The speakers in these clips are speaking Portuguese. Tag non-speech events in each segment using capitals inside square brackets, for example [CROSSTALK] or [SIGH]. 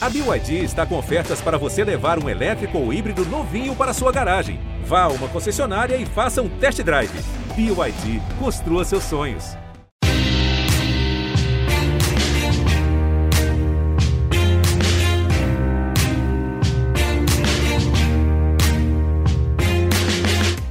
A BYD está com ofertas para você levar um elétrico ou híbrido novinho para sua garagem. Vá a uma concessionária e faça um test drive. BYD, construa seus sonhos.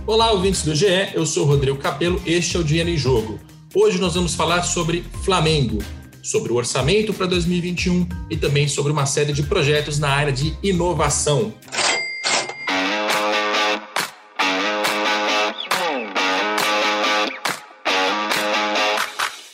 Olá, ouvintes do GE, eu sou Rodrigo Capello, este é o Dinheiro em Jogo. Hoje nós vamos falar sobre Flamengo, sobre o orçamento para 2021 e também sobre uma série de projetos na área de inovação.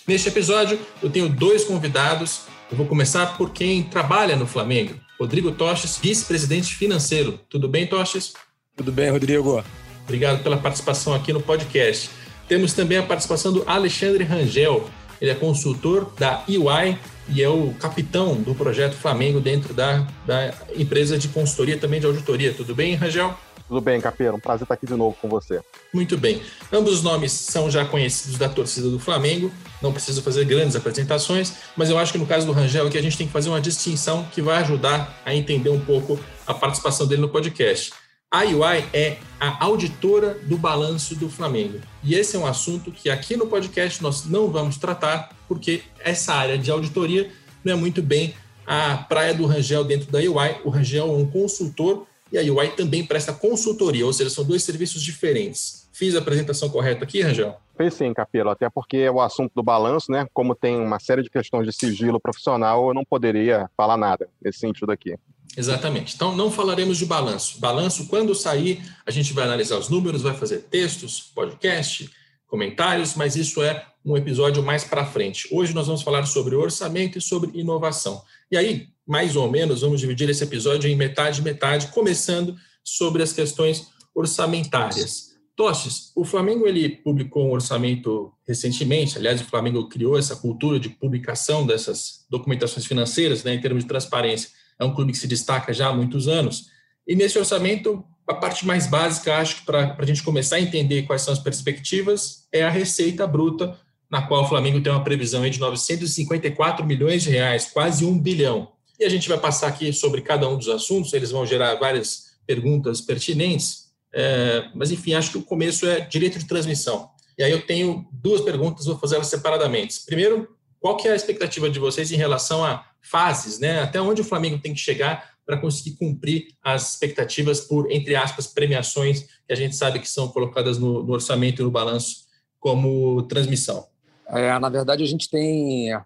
Neste episódio, eu tenho dois convidados. Eu vou começar por quem trabalha no Flamengo. Rodrigo Toches, vice-presidente financeiro. Tudo bem, Toches? Tudo bem, Rodrigo. Obrigado pela participação aqui no podcast. Temos também a participação do Alexandre Rangel. Ele é consultor da EY e é o capitão do projeto Flamengo dentro da, da empresa de consultoria, também de auditoria. Tudo bem, Rangel? Tudo bem, Capeiro. Um prazer estar aqui de novo com você. Muito bem. Ambos os nomes são já conhecidos da torcida do Flamengo. Não preciso fazer grandes apresentações, mas eu acho que no caso do Rangel aqui a gente tem que fazer uma distinção que vai ajudar a entender um pouco a participação dele no podcast. A UI é a auditora do balanço do Flamengo. E esse é um assunto que aqui no podcast nós não vamos tratar, porque essa área de auditoria não é muito bem a praia do Rangel dentro da UI. O Rangel é um consultor e a UI também presta consultoria, ou seja, são dois serviços diferentes. Fiz a apresentação correta aqui, Rangel? Fez sim, Capelo, até porque o assunto do balanço, né, como tem uma série de questões de sigilo profissional, eu não poderia falar nada nesse sentido aqui. Exatamente. Então, não falaremos de balanço. Balanço, quando sair, a gente vai analisar os números, vai fazer textos, podcast, comentários, mas isso é um episódio mais para frente. Hoje nós vamos falar sobre orçamento e sobre inovação. E aí, mais ou menos, vamos dividir esse episódio em metade metade, começando sobre as questões orçamentárias. Tostes, o Flamengo ele publicou um orçamento recentemente, aliás, o Flamengo criou essa cultura de publicação dessas documentações financeiras, né, em termos de transparência é um clube que se destaca já há muitos anos. E nesse orçamento, a parte mais básica, acho que para a gente começar a entender quais são as perspectivas, é a receita bruta, na qual o Flamengo tem uma previsão de 954 milhões de reais, quase um bilhão. E a gente vai passar aqui sobre cada um dos assuntos, eles vão gerar várias perguntas pertinentes, é, mas enfim, acho que o começo é direito de transmissão. E aí eu tenho duas perguntas, vou fazê-las separadamente. Primeiro, qual que é a expectativa de vocês em relação a fases, né? Até onde o Flamengo tem que chegar para conseguir cumprir as expectativas por, entre aspas, premiações que a gente sabe que são colocadas no, no orçamento e no balanço como transmissão? É, na verdade, a gente tem. É,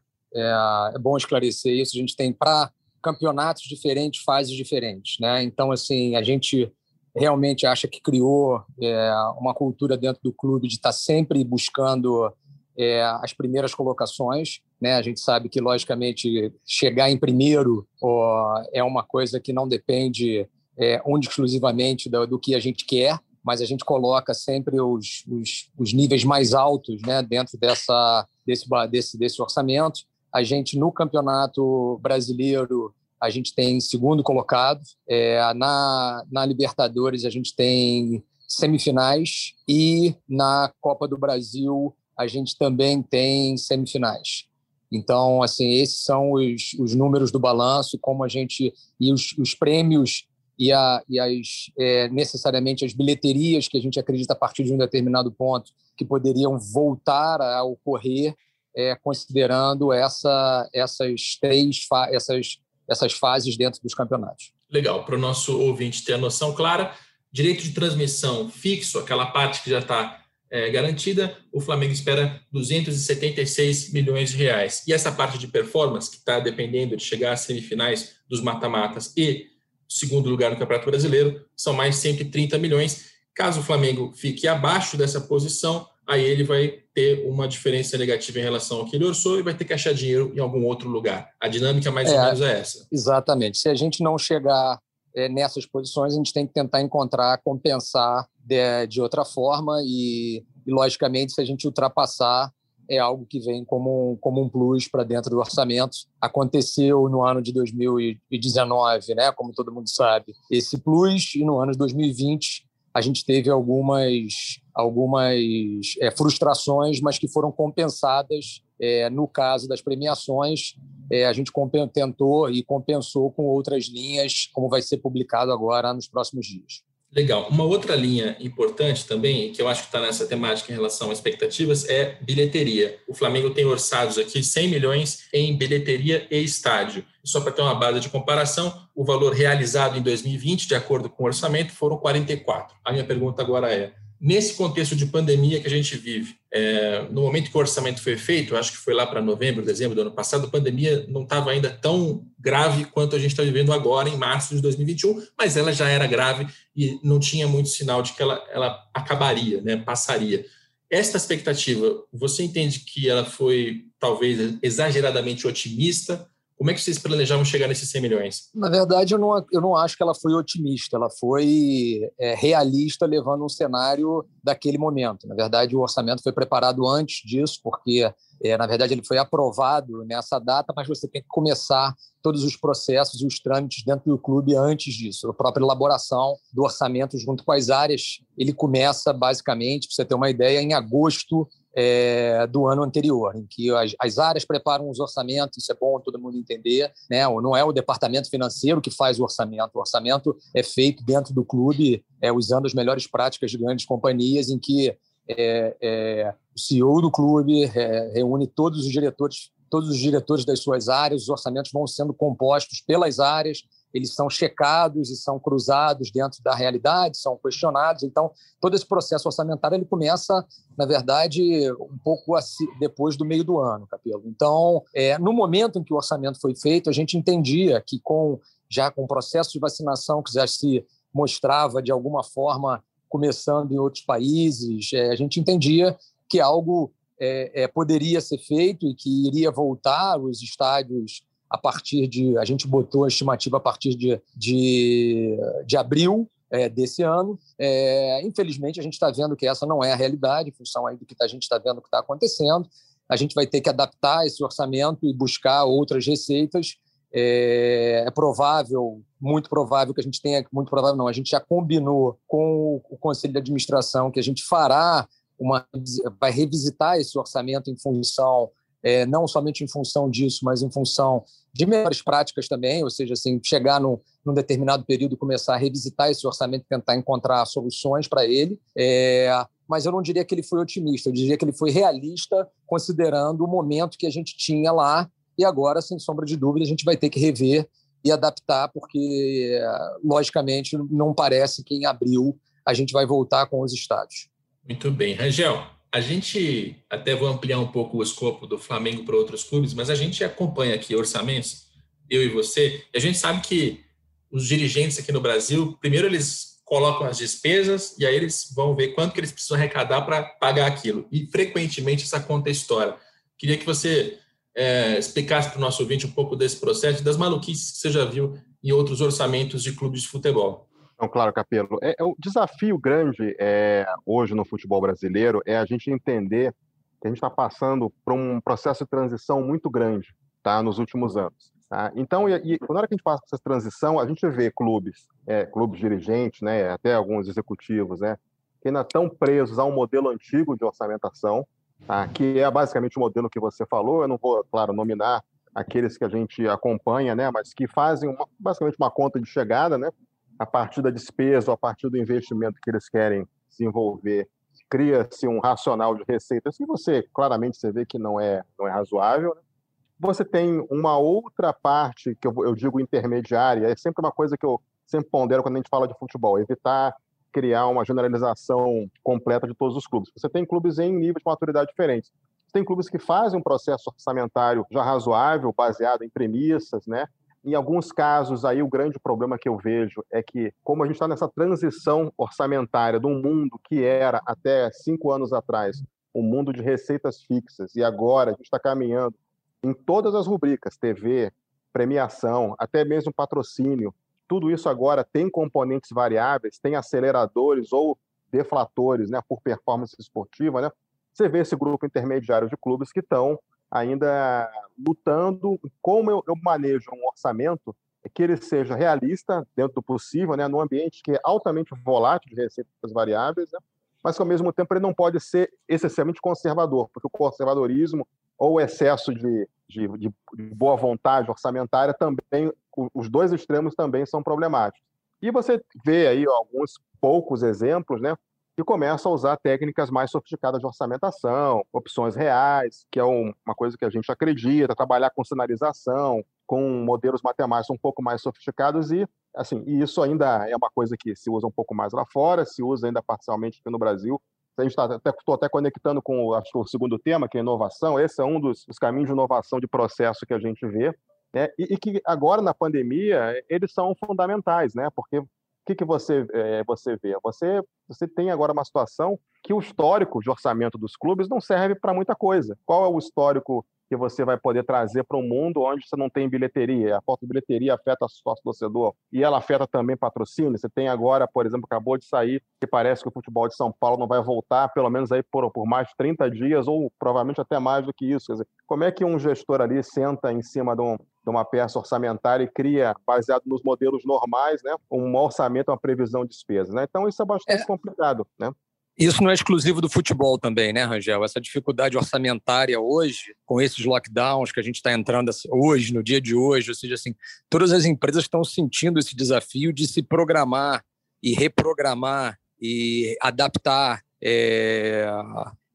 é bom esclarecer isso. A gente tem para campeonatos diferentes, fases diferentes, né? Então, assim, a gente realmente acha que criou é, uma cultura dentro do clube de estar tá sempre buscando é, as primeiras colocações. Né? A gente sabe que, logicamente, chegar em primeiro ó, é uma coisa que não depende é, única exclusivamente do, do, que a gente quer, mas a gente coloca sempre os, os, os níveis mais altos né, dentro dessa, desse, desse, desse orçamento. A gente, no campeonato brasileiro, a gente tem segundo colocado. É, na, na Libertadores, a gente tem semifinais. E na Copa do Brasil, a gente também tem semifinais. Então, assim, esses são os, os números do balanço, como a gente e os, os prêmios e, a, e as é, necessariamente as bilheterias que a gente acredita a partir de um determinado ponto que poderiam voltar a ocorrer, é, considerando essa, essas três essas, essas fases dentro dos campeonatos. Legal, para o nosso ouvinte ter a noção clara, direito de transmissão fixo, aquela parte que já está é, garantida, o Flamengo espera 276 milhões de reais. E essa parte de performance, que está dependendo de chegar às semifinais dos mata-matas e segundo lugar no Campeonato Brasileiro, são mais 130 milhões. Caso o Flamengo fique abaixo dessa posição, aí ele vai ter uma diferença negativa em relação ao que ele orçou e vai ter que achar dinheiro em algum outro lugar. A dinâmica mais é, ou menos é essa. Exatamente. Se a gente não chegar nessas posições, a gente tem que tentar encontrar, compensar de, de outra forma e, e, logicamente, se a gente ultrapassar, é algo que vem como um, como um plus para dentro do orçamento. Aconteceu no ano de 2019, né, como todo mundo sabe, esse plus, e no ano de 2020 a gente teve algumas, algumas é, frustrações, mas que foram compensadas é, no caso das premiações. É, a gente tentou e compensou com outras linhas, como vai ser publicado agora nos próximos dias. Legal. Uma outra linha importante também, que eu acho que está nessa temática em relação a expectativas, é bilheteria. O Flamengo tem orçados aqui 100 milhões em bilheteria e estádio. Só para ter uma base de comparação, o valor realizado em 2020, de acordo com o orçamento, foram 44. A minha pergunta agora é: Nesse contexto de pandemia que a gente vive, é, no momento que o orçamento foi feito, acho que foi lá para novembro, dezembro do ano passado, a pandemia não estava ainda tão grave quanto a gente está vivendo agora, em março de 2021, mas ela já era grave e não tinha muito sinal de que ela, ela acabaria, né, passaria. Esta expectativa, você entende que ela foi talvez exageradamente otimista? Como é que vocês planejavam chegar nesses 100 milhões? Na verdade, eu não, eu não acho que ela foi otimista, ela foi é, realista, levando um cenário daquele momento. Na verdade, o orçamento foi preparado antes disso, porque, é, na verdade, ele foi aprovado nessa data, mas você tem que começar todos os processos e os trâmites dentro do clube antes disso. A própria elaboração do orçamento junto com as áreas, ele começa, basicamente, para você ter uma ideia, em agosto é, do ano anterior, em que as, as, áreas preparam os orçamentos, isso é bom todo mundo entender, né? não é o departamento financeiro que faz o orçamento, o orçamento é feito dentro do clube, é, usando as melhores práticas de grandes companhias, em que é, é, o CEO do clube é, reúne todos os diretores todos os diretores das suas áreas, os orçamentos vão sendo compostos pelas áreas, eles são checados e são cruzados dentro da realidade, são questionados. Então, todo esse processo orçamentário ele começa, na verdade, um pouco depois do meio do ano, Capelo. Então, é, no momento em que o orçamento foi feito, a gente entendia que com já com o processo de vacinação que já se mostrava de alguma forma começando em outros países, é, a gente entendia que algo é, é, poderia ser feito e que iria voltar os estádios a partir de. A gente botou a estimativa a partir de, de, de abril é, desse ano. É, infelizmente, a gente está vendo que essa não é a realidade, em função aí do que a gente está vendo que está acontecendo. A gente vai ter que adaptar esse orçamento e buscar outras receitas. É, é, provável, muito provável que a gente tenha, muito provável não, a gente já combinou com o Conselho de Administração que a gente fará uma, vai revisitar esse orçamento em função é, não somente em função disso, mas em função de melhores práticas também, ou seja, assim, chegar no, num determinado período e começar a revisitar esse orçamento, tentar encontrar soluções para ele. É, mas eu não diria que ele foi otimista, eu diria que ele foi realista, considerando o momento que a gente tinha lá, e agora, sem sombra de dúvida, a gente vai ter que rever e adaptar, porque, logicamente, não parece que em abril a gente vai voltar com os estádios. Muito bem. Rangel, a gente até vou ampliar um pouco o escopo do Flamengo para outros clubes, mas a gente acompanha aqui orçamentos, eu e você, e a gente sabe que os dirigentes aqui no Brasil, primeiro eles colocam as despesas e aí eles vão ver quanto que eles precisam arrecadar para pagar aquilo. E frequentemente essa conta é história. Queria que você é, explicasse para o nosso ouvinte um pouco desse processo, das maluquices que você já viu em outros orçamentos de clubes de futebol. Não, claro, Capelo. É, é o desafio grande é, hoje no futebol brasileiro é a gente entender que a gente está passando por um processo de transição muito grande tá, nos últimos anos. Tá? Então, e, e, na hora que a gente passa essa transição, a gente vê clubes, é, clubes dirigentes, né, até alguns executivos, né, que ainda estão presos a um modelo antigo de orçamentação, tá, que é basicamente o modelo que você falou. Eu não vou, claro, nominar aqueles que a gente acompanha, né, mas que fazem uma, basicamente uma conta de chegada, né, a partir da despesa a partir do investimento que eles querem desenvolver, cria-se um racional de receitas que você claramente você vê que não é não é razoável. Né? Você tem uma outra parte que eu, eu digo intermediária, é sempre uma coisa que eu sempre pondero quando a gente fala de futebol, evitar criar uma generalização completa de todos os clubes. Você tem clubes em níveis de maturidade diferentes. Você tem clubes que fazem um processo orçamentário já razoável, baseado em premissas, né? Em alguns casos, aí o grande problema que eu vejo é que, como a gente está nessa transição orçamentária de um mundo que era até cinco anos atrás um mundo de receitas fixas, e agora a gente está caminhando em todas as rubricas, TV, premiação, até mesmo patrocínio, tudo isso agora tem componentes variáveis, tem aceleradores ou deflatores né, por performance esportiva, né? Você vê esse grupo intermediário de clubes que estão ainda lutando como eu, eu, manejo um orçamento que ele seja realista dentro do possível, né, num ambiente que é altamente volátil de receitas variáveis, né, mas que ao mesmo tempo ele não pode ser excessivamente conservador, porque o conservadorismo ou o excesso de, de, de boa vontade orçamentária também, os dois extremos também são problemáticos. E você vê aí alguns poucos exemplos, né, que começam a usar técnicas mais sofisticadas de orçamentação, opções reais, que é uma coisa que a gente acredita, trabalhar com sinalização, com modelos matemáticos um pouco mais sofisticados e assim, e isso ainda é uma coisa que se usa um pouco mais lá fora, se usa ainda parcialmente aqui no Brasil. A gente está até, até conectando com acho o segundo tema, que é inovação. Esse é um dos, dos caminhos de inovação de processo que a gente vê. Né? E, e, que agora, na pandemia, eles são fundamentais, né? porque que, que você, é, você vê? Você, você tem agora uma situação que o histórico de orçamento dos clubes não serve para muita coisa. Qual é o histórico que você vai poder trazer para um mundo onde você não tem bilheteria. A falta de bilheteria afeta o sócio torcedor e ela afeta também patrocínio. Você tem agora, por exemplo, acabou de sair que parece que o futebol de São Paulo não vai voltar, pelo menos aí por, por mais de 30 dias ou provavelmente até mais do que isso. Quer dizer, como é que um gestor ali senta em cima de, um, de uma peça orçamentária e cria, baseado nos modelos normais, né, um orçamento, uma previsão de despesas? Né? Então isso é bastante é. complicado. Né? Isso não é exclusivo do futebol também, né, Rangel? Essa dificuldade orçamentária hoje, com esses lockdowns que a gente está entrando hoje, no dia de hoje, ou seja, assim, todas as empresas estão sentindo esse desafio de se programar e reprogramar e adaptar é,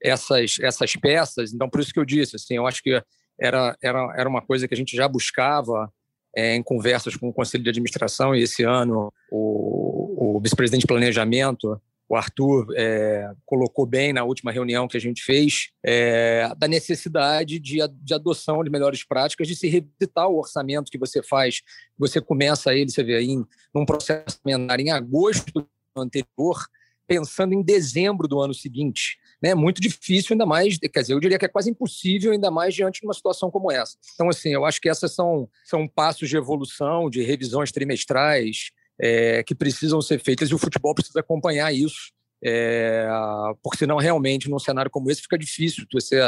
essas, essas peças. Então, por isso que eu disse, assim, eu acho que era, era, era uma coisa que a gente já buscava é, em conversas com o Conselho de Administração, e esse ano o, o vice-presidente de Planejamento o Arthur é, colocou bem na última reunião que a gente fez, é, da necessidade de, de, adoção de melhores práticas, de se revisitar o orçamento que você faz. Você começa ele, você vê aí, em, num processo menor em agosto do anterior, pensando em dezembro do ano seguinte. É né? muito difícil, ainda mais, quer dizer, eu diria que é quase impossível, ainda mais diante de uma situação como essa. Então, assim, eu acho que essas são, são passos de evolução, de revisões trimestrais, é, que precisam ser feitas e o futebol precisa acompanhar isso. É, porque senão realmente num cenário como esse fica difícil. Você,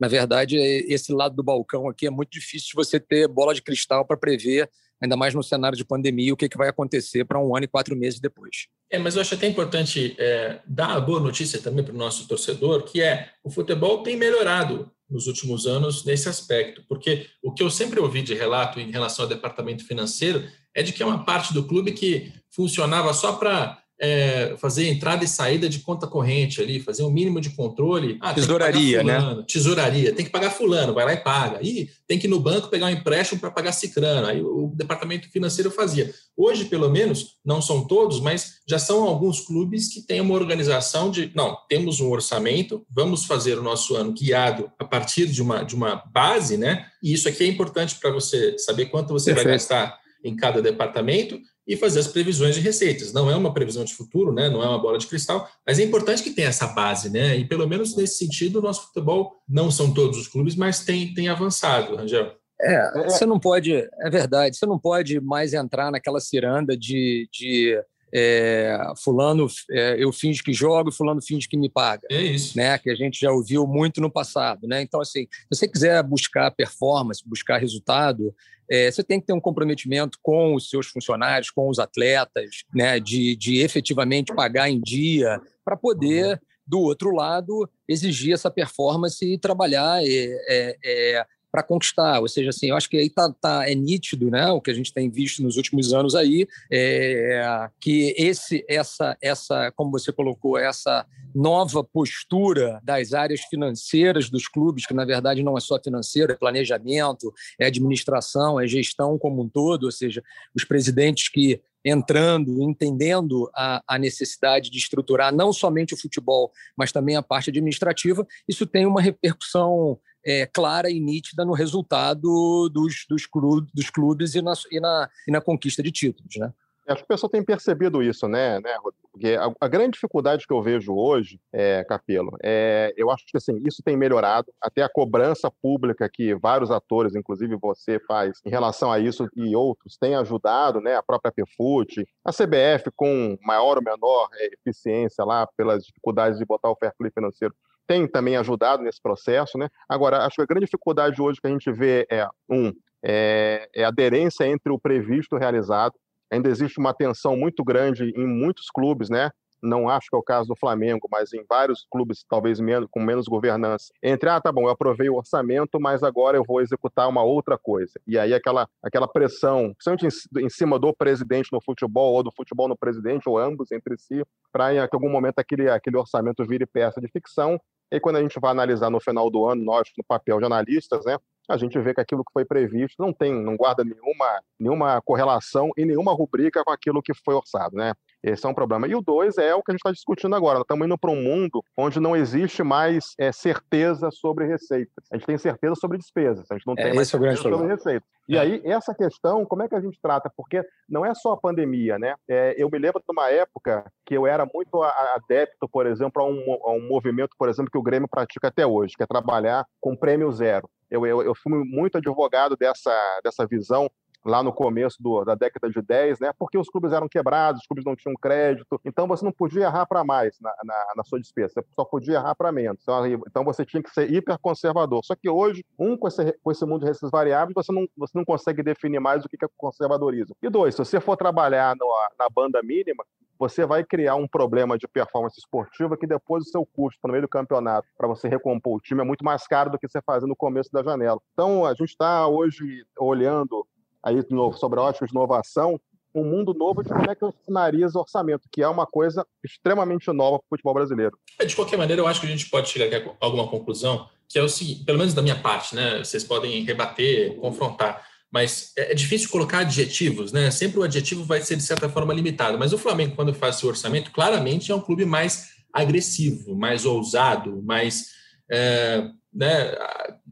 na verdade, esse lado do balcão aqui é muito difícil você ter bola de cristal para prever, ainda mais no cenário de pandemia, o que, que vai acontecer para um ano e quatro meses depois. É, mas eu acho até importante é, dar a boa notícia também para o nosso torcedor, que é o futebol tem melhorado nos últimos anos nesse aspecto, porque o que eu sempre ouvi de relato em relação ao departamento financeiro é de que é uma parte do clube que funcionava só para é, fazer entrada e saída de conta corrente ali, fazer um mínimo de controle. Ah, Tesouraria, né? Tesouraria, tem que pagar fulano, vai lá e paga. E tem que ir no banco pegar um empréstimo para pagar cicrano. Aí o departamento financeiro fazia. Hoje, pelo menos, não são todos, mas já são alguns clubes que têm uma organização de, não, temos um orçamento, vamos fazer o nosso ano guiado a partir de uma, de uma base, né? E isso aqui é importante para você saber quanto você Perfeito. vai gastar em cada departamento e fazer as previsões de receitas. Não é uma previsão de futuro, né? não é uma bola de cristal, mas é importante que tenha essa base, né? E pelo menos nesse sentido, o nosso futebol não são todos os clubes, mas tem, tem avançado, Rangel. É, você não pode, é verdade, você não pode mais entrar naquela ciranda de, de é, fulano é, eu finge que jogo, fulano finge que me paga. É isso. Né? Que a gente já ouviu muito no passado. Né? Então, assim, se você quiser buscar performance, buscar resultado, é, você tem que ter um comprometimento com os seus funcionários, com os atletas, né, de, de efetivamente pagar em dia, para poder, do outro lado, exigir essa performance e trabalhar é, é, é para conquistar. Ou seja, assim, eu acho que aí tá, tá, é nítido, né, o que a gente tem visto nos últimos anos aí, é, que esse, essa, essa, como você colocou, essa nova postura das áreas financeiras dos clubes, que na verdade não é só financeiro, é planejamento, é administração, é gestão como um todo, ou seja, os presidentes que entrando, entendendo a, a, necessidade de estruturar não somente o futebol, mas também a parte administrativa, isso tem uma repercussão é, clara e nítida no resultado dos, dos, clubes, dos clubes e na, e, na, e na conquista de títulos. Né? Acho que o pessoal tem percebido isso, né, né Porque a, a, grande dificuldade que eu vejo hoje, é, Capelo, é, eu acho que assim, isso tem melhorado, até a cobrança pública que vários atores, inclusive você, faz em relação a isso e outros, tem ajudado, né, a própria PFUT, a CBF com maior ou menor é, eficiência lá, pelas dificuldades de botar o fair play financeiro tem também ajudado nesse processo, né? Agora, acho que a grande dificuldade hoje que a gente vê é, um, é, é aderência entre o previsto e o realizado. Ainda existe uma tensão muito grande em muitos clubes, né? não acho que é o caso do Flamengo, mas em vários clubes, talvez menos, com menos governança, entre, ah, tá bom, eu aprovei o orçamento, mas agora eu vou executar uma outra coisa. E aí aquela, aquela pressão, principalmente em, em cima do presidente no futebol, ou do futebol no presidente, ou ambos entre si, para em algum momento aquele, aquele orçamento vire peça de ficção. E quando a gente vai analisar no final do ano, nós, no papel de analistas, né, a gente vê que aquilo que foi previsto não tem, não guarda nenhuma, nenhuma correlação e nenhuma rubrica com aquilo que foi orçado, né? Esse é um problema. E o dois é o que a gente está discutindo agora. Nós estamos indo para um mundo onde não existe mais é, certeza sobre receitas. A gente tem certeza sobre despesas. A gente não é, tem mais é certeza sobre receitas. E aí, essa questão, como é que a gente trata? Porque não é só a pandemia, né? É, eu me lembro de uma época que eu era muito adepto, por exemplo, a um, a um movimento, por exemplo, que o Grêmio pratica até hoje, que é trabalhar com prêmio zero. Eu, eu, eu fui muito advogado dessa, dessa visão lá no começo do, da década de 10, né? Porque os clubes eram quebrados, os clubes não tinham crédito, então você não podia errar para mais na, na, na, sua despesa, você só podia errar para menos. Então, então, você tinha que ser hiperconservador. Só que hoje, um, com esse, com esse mundo de receitas variáveis, você não, você não consegue definir mais o que é conservadorismo. E dois, se você for trabalhar no, na banda mínima, você vai criar um problema de performance esportiva que depois o seu custo no meio do campeonato para você recompor o time é muito mais caro do que você fazer no começo da janela. Então, a gente está hoje olhando aí sobre a ótica de inovação, um mundo novo de como é que eu finalizo orçamento, que é uma coisa extremamente nova para o futebol brasileiro. É, de qualquer maneira, eu acho que a gente pode chegar a alguma conclusão, que é o seguinte, pelo menos da minha parte, né? Vocês podem rebater, confrontar, mas é, é difícil colocar adjetivos, né? Sempre o adjetivo vai ser, de certa forma, limitado. Mas o Flamengo, quando faz seu orçamento, claramente é um clube mais agressivo, mais ousado, mais. É, né,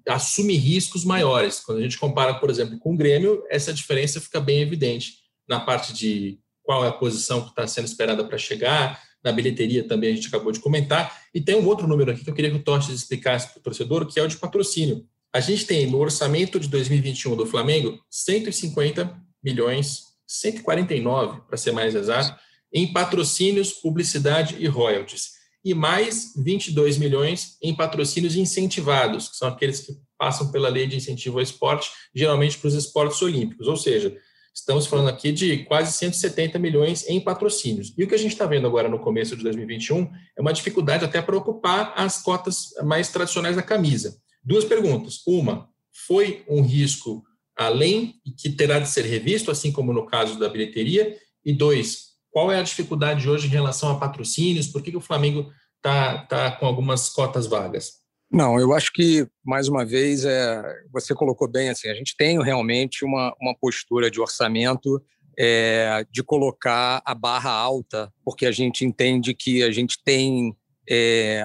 assume riscos maiores. Quando a gente compara, por exemplo, com o Grêmio, essa diferença fica bem evidente na parte de qual é a posição que está sendo esperada para chegar, na bilheteria também a gente acabou de comentar. E tem um outro número aqui que eu queria que o Tostes explicasse para o torcedor, que é o de patrocínio. A gente tem no orçamento de 2021 do Flamengo 150 milhões, 149 para ser mais exato, em patrocínios, publicidade e royalties e mais 22 milhões em patrocínios incentivados, que são aqueles que passam pela lei de incentivo ao esporte, geralmente para os esportes olímpicos. Ou seja, estamos falando aqui de quase 170 milhões em patrocínios. E o que a gente está vendo agora no começo de 2021 é uma dificuldade até para ocupar as cotas mais tradicionais da camisa. Duas perguntas. Uma, foi um risco além e que terá de ser revisto, assim como no caso da bilheteria? E dois, qual é a dificuldade hoje em relação a patrocínios? Por que, que o Flamengo está tá com algumas cotas vagas? Não, eu acho que, mais uma vez, é, você colocou bem assim, a gente tem realmente uma, uma postura de orçamento é, de colocar a barra alta, porque a gente entende que a gente tem é,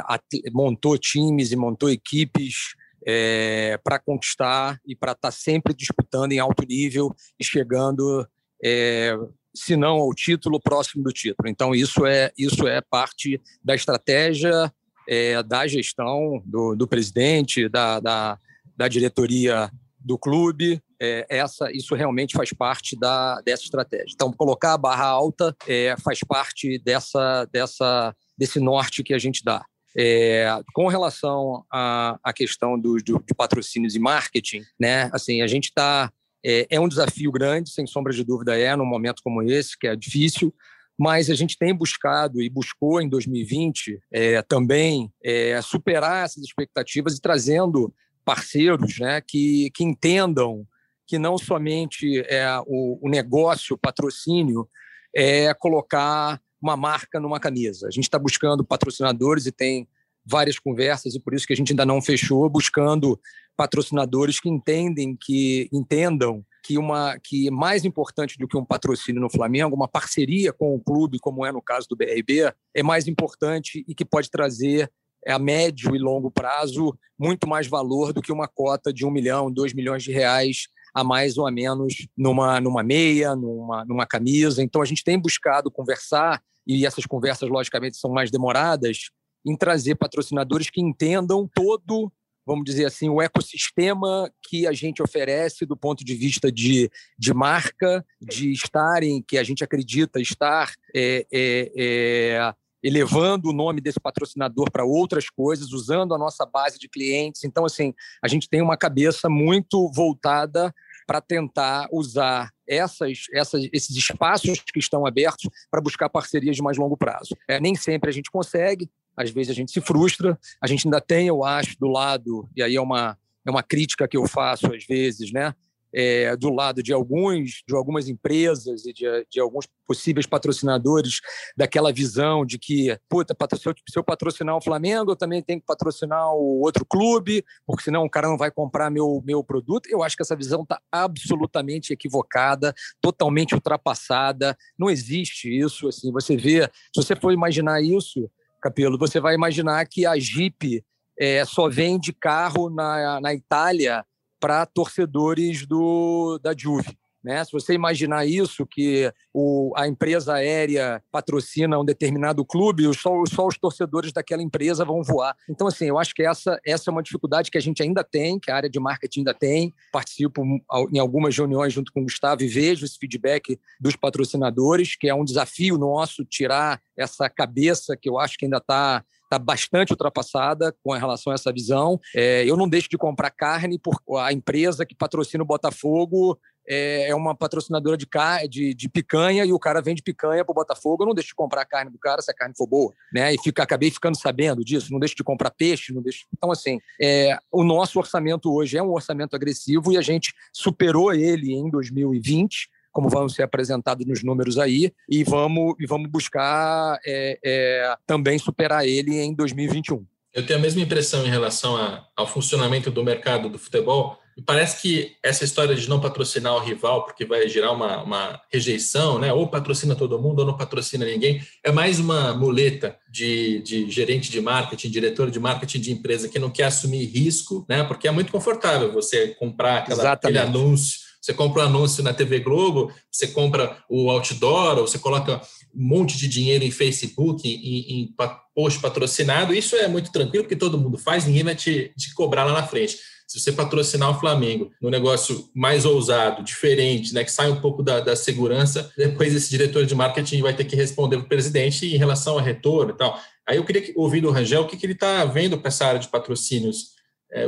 montou times e montou equipes é, para conquistar e para estar tá sempre disputando em alto nível e chegando é, se não ao título, próximo do título. Então, isso é, isso é parte da estratégia é, da gestão do, do presidente, da, da, da, diretoria do clube. Essa, isso realmente faz parte da, dessa estratégia. Então, colocar a barra alta faz parte dessa, dessa, desse norte que a gente dá. É, com relação à, à questão do, do, de patrocínios e marketing, né? Assim, a gente está é, é um desafio grande, sem sombra de dúvida é, num momento como esse, que é difícil, mas a gente tem buscado e buscou em 2020 é, também é, superar essas expectativas e trazendo parceiros né, que, que entendam que não somente é o, o negócio, o patrocínio, é colocar uma marca numa camisa. A gente está buscando patrocinadores e tem várias conversas e por isso que a gente ainda não fechou, buscando patrocinadores que entendem que entendam que uma que mais importante do que um patrocínio no Flamengo, uma parceria com o clube, como é no caso do BRB, é mais importante e que pode trazer a médio e longo prazo muito mais valor do que uma cota de um milhão, dois milhões de reais a mais ou a menos numa, numa meia, numa, numa camisa. Então a gente tem buscado conversar e essas conversas logicamente são mais demoradas em trazer patrocinadores que entendam todo vamos dizer assim, o ecossistema que a gente oferece do ponto de vista de, de marca, de estarem, que a gente acredita estar é, é, é, elevando o nome desse patrocinador para outras coisas, usando a nossa base de clientes. Então, assim, a gente tem uma cabeça muito voltada para tentar usar essas, essas, esses espaços que estão abertos para buscar parcerias de mais longo prazo. É, nem sempre a gente consegue, às vezes a gente se frustra, a gente ainda tem, eu acho, do lado, e aí é uma, é uma crítica que eu faço às vezes, né? É, do lado de alguns, de algumas empresas e de, de, alguns possíveis patrocinadores daquela visão de que, puta, se eu patrocinar o Flamengo, eu também tenho que patrocinar o outro clube, porque senão o cara não vai comprar meu, meu produto. Eu acho que essa visão está absolutamente equivocada, totalmente ultrapassada. Não existe isso. Assim, você vê, se você for imaginar isso, Capelo, você vai imaginar que a Jeep é, só vende carro na, na Itália para torcedores do, da Juve. Né? Se você imaginar isso, que o, a empresa aérea patrocina um determinado clube, só, só os torcedores daquela empresa vão voar. Então, assim, eu acho que essa, essa é uma dificuldade que a gente ainda tem, que a área de marketing ainda tem. Participo em algumas reuniões junto com o Gustavo e vejo esse feedback dos patrocinadores, que é um desafio nosso tirar essa cabeça que eu acho que ainda está está bastante ultrapassada com relação a essa visão. É, eu não deixo de comprar carne por a empresa que patrocina o Botafogo é, é uma patrocinadora de, de, de, picanha e o cara vende picanha para o Botafogo. Eu não deixo de comprar a carne do cara se a carne for boa, né? E fica, acabei ficando sabendo disso. Não deixo de comprar peixe, não deixo. Então, assim, é, o nosso orçamento hoje é um orçamento agressivo e a gente superou ele em 2020 como vão ser apresentados nos números aí, e vamos, e vamos buscar é, é, também superar ele em 2021. Eu tenho a mesma impressão em relação a, ao funcionamento do mercado do futebol. E parece que essa história de não patrocinar o rival, porque vai gerar uma, uma, rejeição, né? ou patrocina todo mundo ou não patrocina ninguém, é mais uma muleta de, de gerente de marketing, diretor de marketing de empresa que não quer assumir risco, né? porque é muito confortável você comprar aquela, aquele anúncio você compra um anúncio na TV Globo, você compra o outdoor, ou você coloca um monte de dinheiro em Facebook, em, em post patrocinado. Isso é muito tranquilo, porque todo mundo faz, ninguém vai te, te cobrar lá na frente. Se você patrocinar o Flamengo num negócio mais ousado, diferente, né, que sai um pouco da, da segurança, depois esse diretor de marketing vai ter que responder para o presidente em relação a retorno e tal. Aí eu queria ouvir do Rangel o que, que ele está vendo para essa área de patrocínios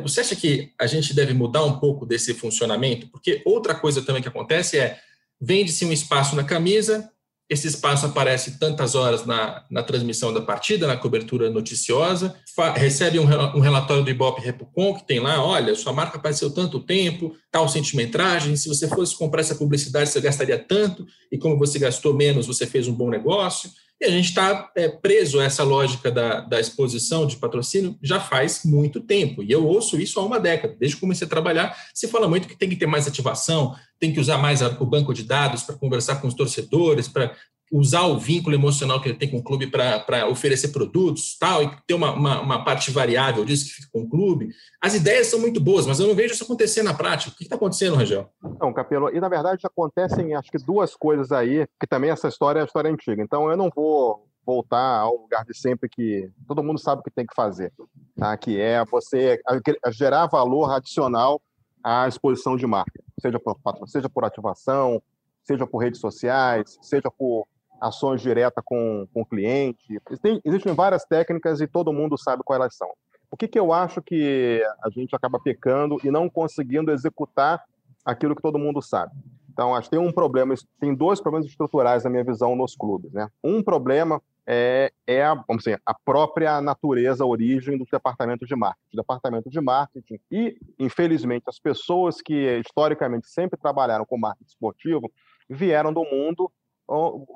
você acha que a gente deve mudar um pouco desse funcionamento? Porque outra coisa também que acontece é vende-se um espaço na camisa, esse espaço aparece tantas horas na, na transmissão da partida, na cobertura noticiosa, recebe um, um, relatório do Ibope Repucon, que tem lá, olha, sua marca apareceu tanto tempo, tal sentimetragem, se você fosse comprar essa publicidade, você gastaria tanto, e como você gastou menos, você fez um bom negócio. E a gente está é, preso a essa lógica da, da exposição de patrocínio já faz muito tempo. E eu ouço isso há uma década. Desde que comecei a trabalhar, se fala muito que tem que ter mais ativação, tem que usar mais o banco de dados para conversar com os torcedores, para usar o vínculo emocional que ele tem com o clube para oferecer produtos tal, e ter uma, uma, uma, parte variável disso que fica com o clube. As ideias são muito boas, mas eu não vejo isso acontecer na prática. O que está acontecendo, Rangel? Não, Capelo, e na verdade acontecem acho que duas coisas aí, que também essa história é a história antiga. Então eu não vou voltar ao lugar de sempre que todo mundo sabe o que tem que fazer, tá? que é você gerar valor adicional à exposição de marca, seja por, seja por ativação, seja por redes sociais, seja por ações diretas com, com o cliente. Existem, existem várias técnicas e todo mundo sabe quais elas são. O que, que eu acho que a gente acaba pecando e não conseguindo executar aquilo que todo mundo sabe? Então, acho que tem um problema, tem dois problemas estruturais na minha visão nos clubes. Né? Um problema é, é a, vamos dizer, a própria natureza, a origem dos departamentos de marketing. Departamento de marketing e, infelizmente, as pessoas que historicamente sempre trabalharam com marketing esportivo vieram do mundo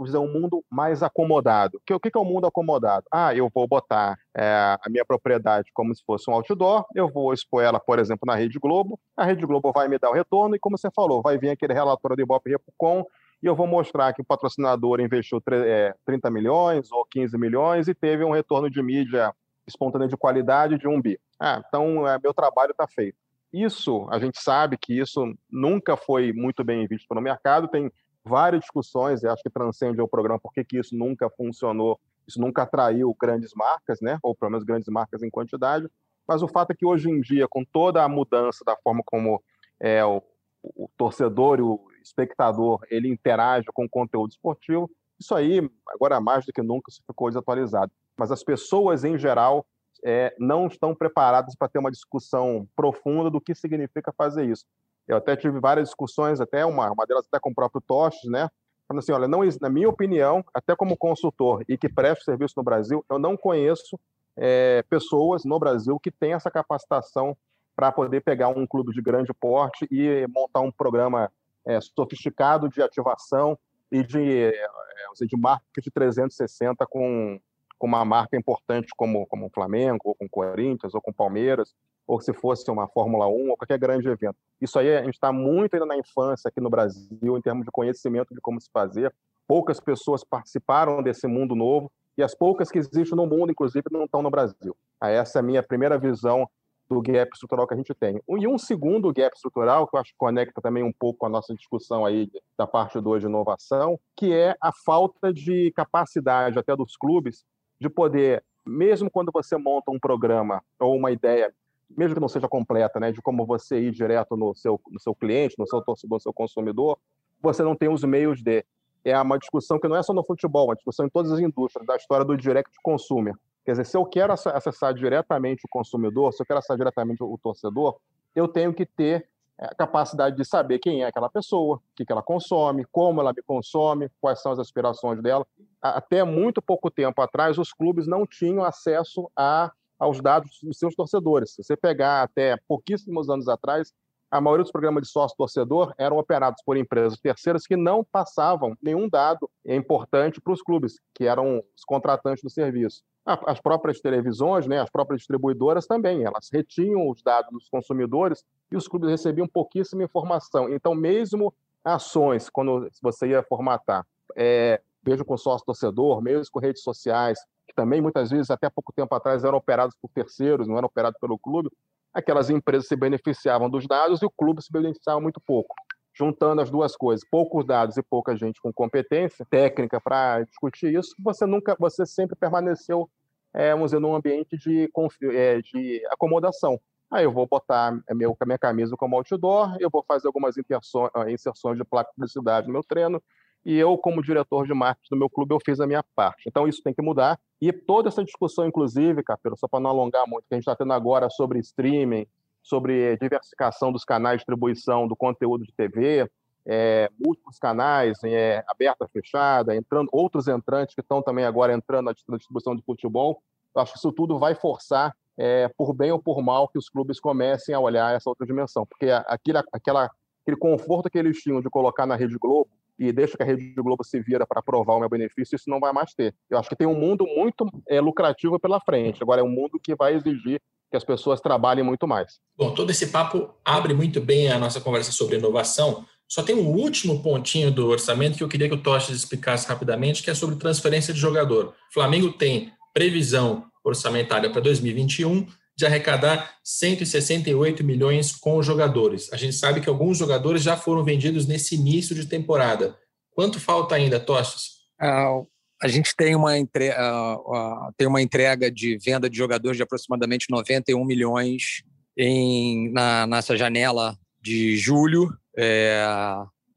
dizer, um mundo mais acomodado. O que, é o um mundo acomodado? Ah, eu vou botar é, a minha propriedade como se fosse um outdoor, eu vou expor ela, por exemplo, na Rede Globo, a Rede Globo vai me dar o retorno, e como você falou, vai vir aquele relatório do Ibope Repucom, e eu vou mostrar que o patrocinador investiu 30 é, milhões ou 15 milhões e teve um retorno de mídia espontânea de qualidade de um bi. Ah, então é, meu trabalho está feito. Isso, a gente sabe que isso nunca foi muito bem visto pelo mercado, tem várias discussões, e acho que transcende o programa, por que isso nunca funcionou, isso nunca atraiu grandes marcas, né? ou pelo menos grandes marcas em quantidade, mas o fato é que hoje em dia, com toda a mudança da forma como é, o, o torcedor e o espectador ele interage com o conteúdo esportivo, isso aí, agora mais do que nunca, isso ficou desatualizado. Mas as pessoas, em geral, é, não estão preparadas para ter uma discussão profunda do que significa fazer isso. Eu até tive várias discussões, até uma, uma delas até com o próprio Tostes, né? Falando assim, olha, não, na minha opinião, até como consultor e que presta serviço no Brasil, eu não conheço é, pessoas no Brasil que têm essa capacitação para poder pegar um clube de grande porte e montar um programa é, sofisticado de ativação e de, é, de marketing 360 com, com uma marca importante como, como o Flamengo, ou com o Corinthians, ou com o Palmeiras, ou se fosse uma Fórmula 1, ou qualquer grande evento. Isso aí a gente está muito ainda na infância aqui no Brasil, em termos de conhecimento de como se fazer. Poucas pessoas participaram desse mundo novo, e as poucas que existem no mundo, inclusive, não estão no Brasil. Essa é a minha primeira visão do gap estrutural que a gente tem. E um segundo gap estrutural, que eu acho que conecta também um pouco com a nossa discussão aí da parte 2 de inovação, que é a falta de capacidade até dos clubes de poder, mesmo quando você monta um programa ou uma ideia mesmo que não seja completa, né, de como você ir direto no seu, no seu cliente, no seu torcedor, no seu consumidor, você não tem os meios de. É uma discussão que não é só no futebol, é uma discussão em todas as indústrias, da história do direct consumer. Quer dizer, se eu quero acessar diretamente o consumidor, se eu quero acessar diretamente o torcedor, eu tenho que ter a capacidade de saber quem é aquela pessoa, o que ela consome, como ela me consome, quais são as aspirações dela. Até muito pouco tempo atrás, os clubes não tinham acesso a aos dados dos seus torcedores. Se você pegar até pouquíssimos anos atrás, a maioria dos programas de sócio-torcedor eram operados por empresas terceiras que não passavam nenhum dado importante para os clubes, que eram os contratantes do serviço. As próprias televisões, né, as próprias distribuidoras também, elas retinham os dados dos consumidores e os clubes recebiam pouquíssima informação. Então, mesmo ações, quando você ia formatar, é, vejo com sócio-torcedor, mesmo com redes sociais, que também muitas vezes, até pouco tempo atrás, eram operados por terceiros, não eram operados pelo clube, aquelas empresas se beneficiavam dos dados e o clube se beneficiava muito pouco. Juntando as duas coisas, poucos dados e pouca gente com competência técnica para discutir isso, você nunca, você sempre permaneceu, é, vamos dizer, num ambiente de, é, de acomodação. Aí eu vou botar meu, minha camisa como outdoor, eu vou fazer algumas inserções de placa de publicidade no meu treino, e eu, como diretor de marketing do meu clube, eu fiz a minha parte. Então, isso tem que mudar. E toda essa discussão, inclusive, Capelo, só para não alongar muito, que a gente está tendo agora sobre streaming, sobre diversificação dos canais de distribuição do conteúdo de TV, é, múltiplos canais, é, aberta, fechada, entrando outros entrantes que estão também agora entrando na distribuição de futebol. Eu acho que isso tudo vai forçar, é, por bem ou por mal, que os clubes comecem a olhar essa outra dimensão. Porque aquele, aquela, aquele conforto que eles tinham de colocar na Rede Globo, e deixa que a Rede Globo se vira para aprovar o meu benefício, isso não vai mais ter. Eu acho que tem um mundo muito é, lucrativo pela frente. Agora, é um mundo que vai exigir que as pessoas trabalhem muito mais. Bom, todo esse papo abre muito bem a nossa conversa sobre inovação. Só tem um último pontinho do orçamento que eu queria que o Toches explicasse rapidamente, que é sobre transferência de jogador. O Flamengo tem previsão orçamentária para 2021 de arrecadar 168 milhões com jogadores. A gente sabe que alguns jogadores já foram vendidos nesse início de temporada. Quanto falta ainda, Tostes? Uh, a gente tem uma, entre... Uh, uh, tem uma entrega de venda de jogadores de aproximadamente 91 milhões em, na, nessa janela de julho. É,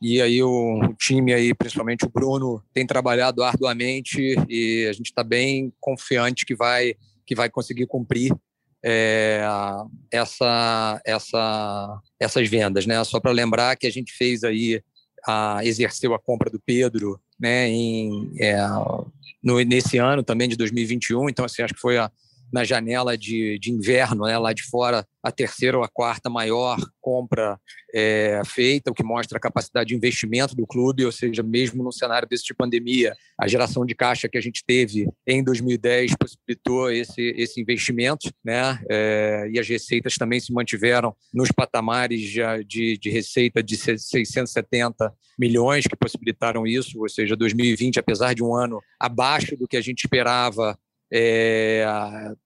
e aí o, o, time aí, principalmente o Bruno, tem trabalhado arduamente e a gente está bem confiante que vai que vai conseguir cumprir é, essa, essa, essas vendas, né? Só para lembrar que a gente fez aí, a, exerceu a compra do Pedro, né? Em, é, no, nesse ano também de 2021, então assim, acho que foi a, na janela de, de inverno, né, lá de fora, a terceira ou a quarta maior compra é, feita, o que mostra a capacidade de investimento do clube, ou seja, mesmo no cenário desse de pandemia, a geração de caixa que a gente teve em 2010 possibilitou esse, esse investimento, né, é, e as receitas também se mantiveram nos patamares de, de receita de 670 milhões que possibilitaram isso, ou seja, 2020, apesar de um ano abaixo do que a gente esperava, é,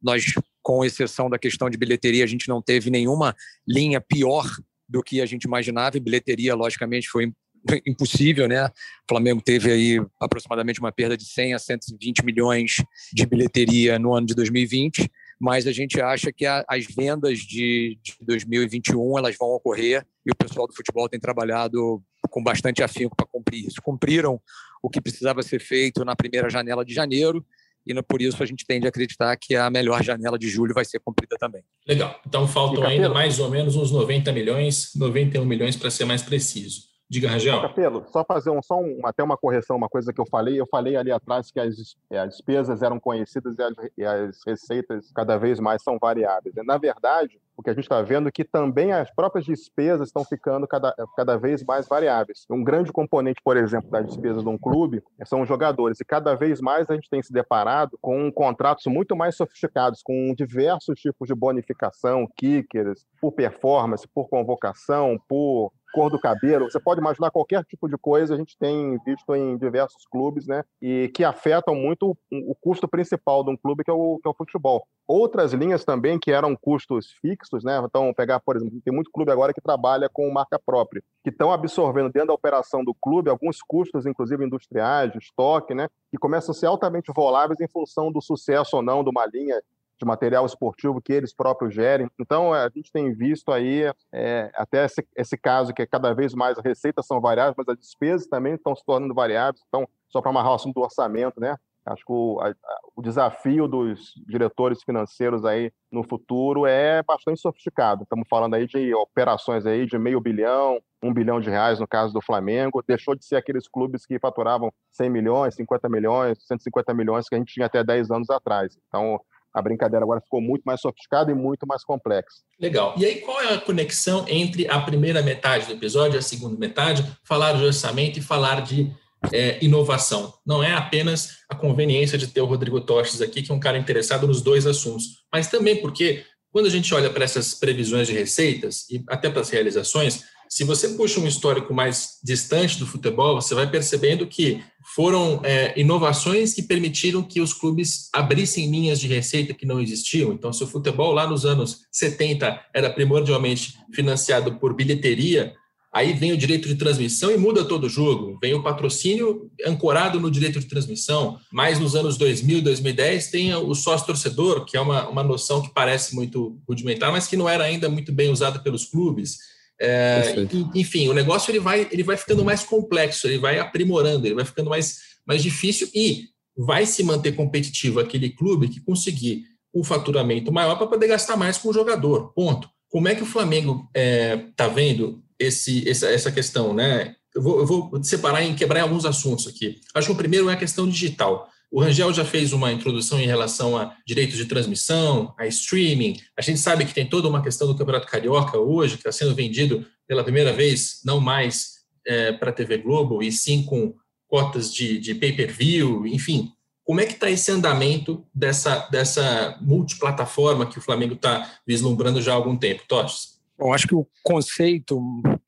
nós, com exceção da questão de bilheteria, a gente não teve nenhuma linha pior do que a gente imaginava. E bilheteria, logicamente, foi [LAUGHS] impossível, né? O Flamengo teve aí aproximadamente uma perda de 100 a 120 milhões de bilheteria no ano de 2020, mas a gente acha que a, as vendas de, de 2021 elas vão ocorrer e o pessoal do futebol tem trabalhado com bastante afinco para cumprir isso. Cumpriram o que precisava ser feito na primeira janela de janeiro e por isso a gente tende a acreditar que a melhor janela de julho vai ser cumprida também. Legal. Então faltam ainda mais ou menos uns 90 milhões, 91 milhões para ser mais preciso. Diga, Rangel. Capelo, só fazer um, só um, até uma correção, uma coisa que eu falei. Eu falei ali atrás que as, as despesas eram conhecidas e as, e as, receitas cada vez mais são variáveis. Na verdade, o que a gente está vendo é que também as próprias despesas estão ficando cada, cada vez mais variáveis. Um grande componente, por exemplo, das despesas de um clube são os jogadores. E cada vez mais a gente tem se deparado com contratos muito mais sofisticados, com diversos tipos de bonificação, kickers, por performance, por convocação, por cor do cabelo, você pode imaginar qualquer tipo de coisa, a gente tem visto em diversos clubes, né? E que afetam muito o, custo principal de um clube, que é, o, que é o futebol. Outras linhas também que eram custos fixos, né? Então, pegar, por exemplo, tem muito clube agora que trabalha com marca própria, que estão absorvendo dentro da operação do clube alguns custos, inclusive industriais, de estoque, né? Que começam a ser altamente voláveis em função do sucesso ou não de uma linha de material esportivo que eles próprios gerem. Então, a gente tem visto aí é, até esse, esse, caso que é cada vez mais as receitas são variáveis, mas as despesas também estão se tornando variáveis. Então, só para amarrar o assunto do orçamento, né? Acho que o, a, o desafio dos diretores financeiros aí no futuro é bastante sofisticado. Estamos falando aí de operações aí de meio bilhão, um bilhão de reais no caso do Flamengo. Deixou de ser aqueles clubes que faturavam 100 milhões, 50 milhões, 150 milhões que a gente tinha até 10 anos atrás. Então, a brincadeira agora ficou muito mais sofisticada e muito mais complexa. Legal. E aí, qual é a conexão entre a primeira metade do episódio e a segunda metade? Falar de orçamento e falar de é, inovação. Não é apenas a conveniência de ter o Rodrigo Toches aqui, que é um cara interessado nos dois assuntos, mas também porque, quando a gente olha para essas previsões de receitas e até para as realizações, se você puxa um histórico mais distante do futebol, você vai percebendo que foram é, inovações que permitiram que os clubes abrissem linhas de receita que não existiam. Então, se o futebol lá nos anos 70 era primordialmente financiado por bilheteria, aí vem o direito de transmissão e muda todo o jogo. Vem o patrocínio ancorado no direito de transmissão. Mas nos anos 2000, 2010, tem o sócio-torcedor, que é uma, uma noção que parece muito rudimentar, mas que não era ainda muito bem usada pelos clubes. É, enfim, o negócio ele vai, ele vai ficando mais complexo, ele vai aprimorando, ele vai ficando mais, mais difícil e vai se manter competitivo aquele clube que conseguir um faturamento maior para poder gastar mais com o jogador. Ponto. Como é que o Flamengo está é, tá vendo esse, essa, essa questão, né? Eu vou, eu vou separar e quebrar alguns assuntos aqui. Acho que o primeiro é a questão digital. O Rangel já fez uma introdução em relação a direitos de transmissão, a streaming. A gente sabe que tem toda uma questão do Campeonato Carioca hoje, que está sendo vendido pela primeira vez, não mais é, para a TV Globo, e sim com cotas de, de pay-per-view, enfim. Como é que está esse andamento dessa, dessa multiplataforma que o Flamengo está vislumbrando já há algum tempo, Toches? Bom, acho que o conceito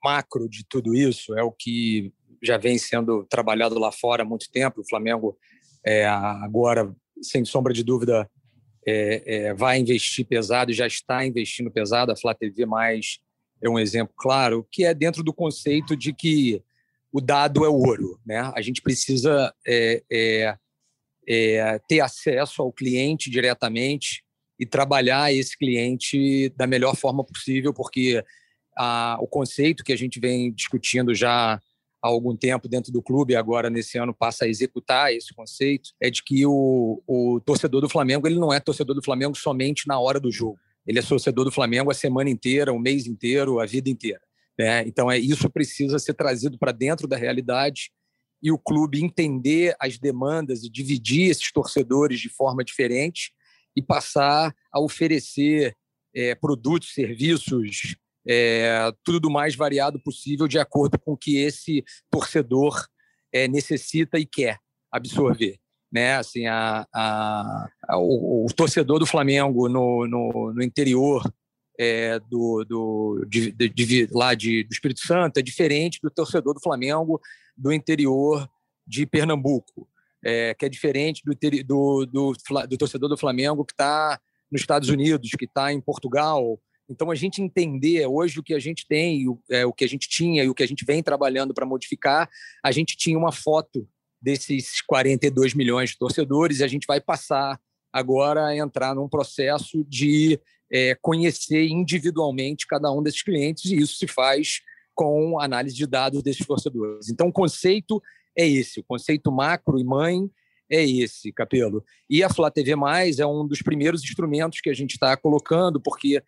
macro de tudo isso é o que já vem sendo trabalhado lá fora há muito tempo. O Flamengo é, agora, sem sombra de dúvida, é, é, vai investir pesado e já está investindo pesado. A Flá TV mais é um exemplo claro, que é dentro do conceito de que o dado é ouro. Né? A gente precisa é, é, é, ter acesso ao cliente diretamente e trabalhar esse cliente da melhor forma possível, porque a, o conceito que a gente vem discutindo já há algum tempo dentro do clube, agora nesse ano passa a executar esse conceito, é de que o, o torcedor do Flamengo ele não é torcedor do Flamengo somente na hora do jogo. Ele é torcedor do Flamengo a semana inteira, o mês inteiro, a vida inteira. Né? Então, é isso precisa ser trazido para dentro da realidade e o clube entender as demandas e dividir esses torcedores de forma diferente e passar a oferecer é, produtos, serviços, é, tudo do mais variado possível de acordo com o que esse torcedor é, necessita e quer absorver. Né? Assim, a, a, a o, o, torcedor do Flamengo no, no, no interior é, do, do, de, de, de, lá de, do Espírito Santo é diferente do torcedor do Flamengo do interior de Pernambuco, é, que é diferente do, do, do, do torcedor do Flamengo que está nos Estados Unidos, que está em Portugal, então, a gente entender hoje o que a gente tem, o, é, o que a gente tinha e o que a gente vem trabalhando para modificar, a gente tinha uma foto desses 42 milhões de torcedores e a gente vai passar agora a entrar num processo de é, conhecer individualmente cada um desses clientes e isso se faz com análise de dados desses torcedores. Então, o conceito é esse, o conceito macro e mãe é esse, Capelo. E a Flá TV é um dos primeiros instrumentos que a gente está colocando, porque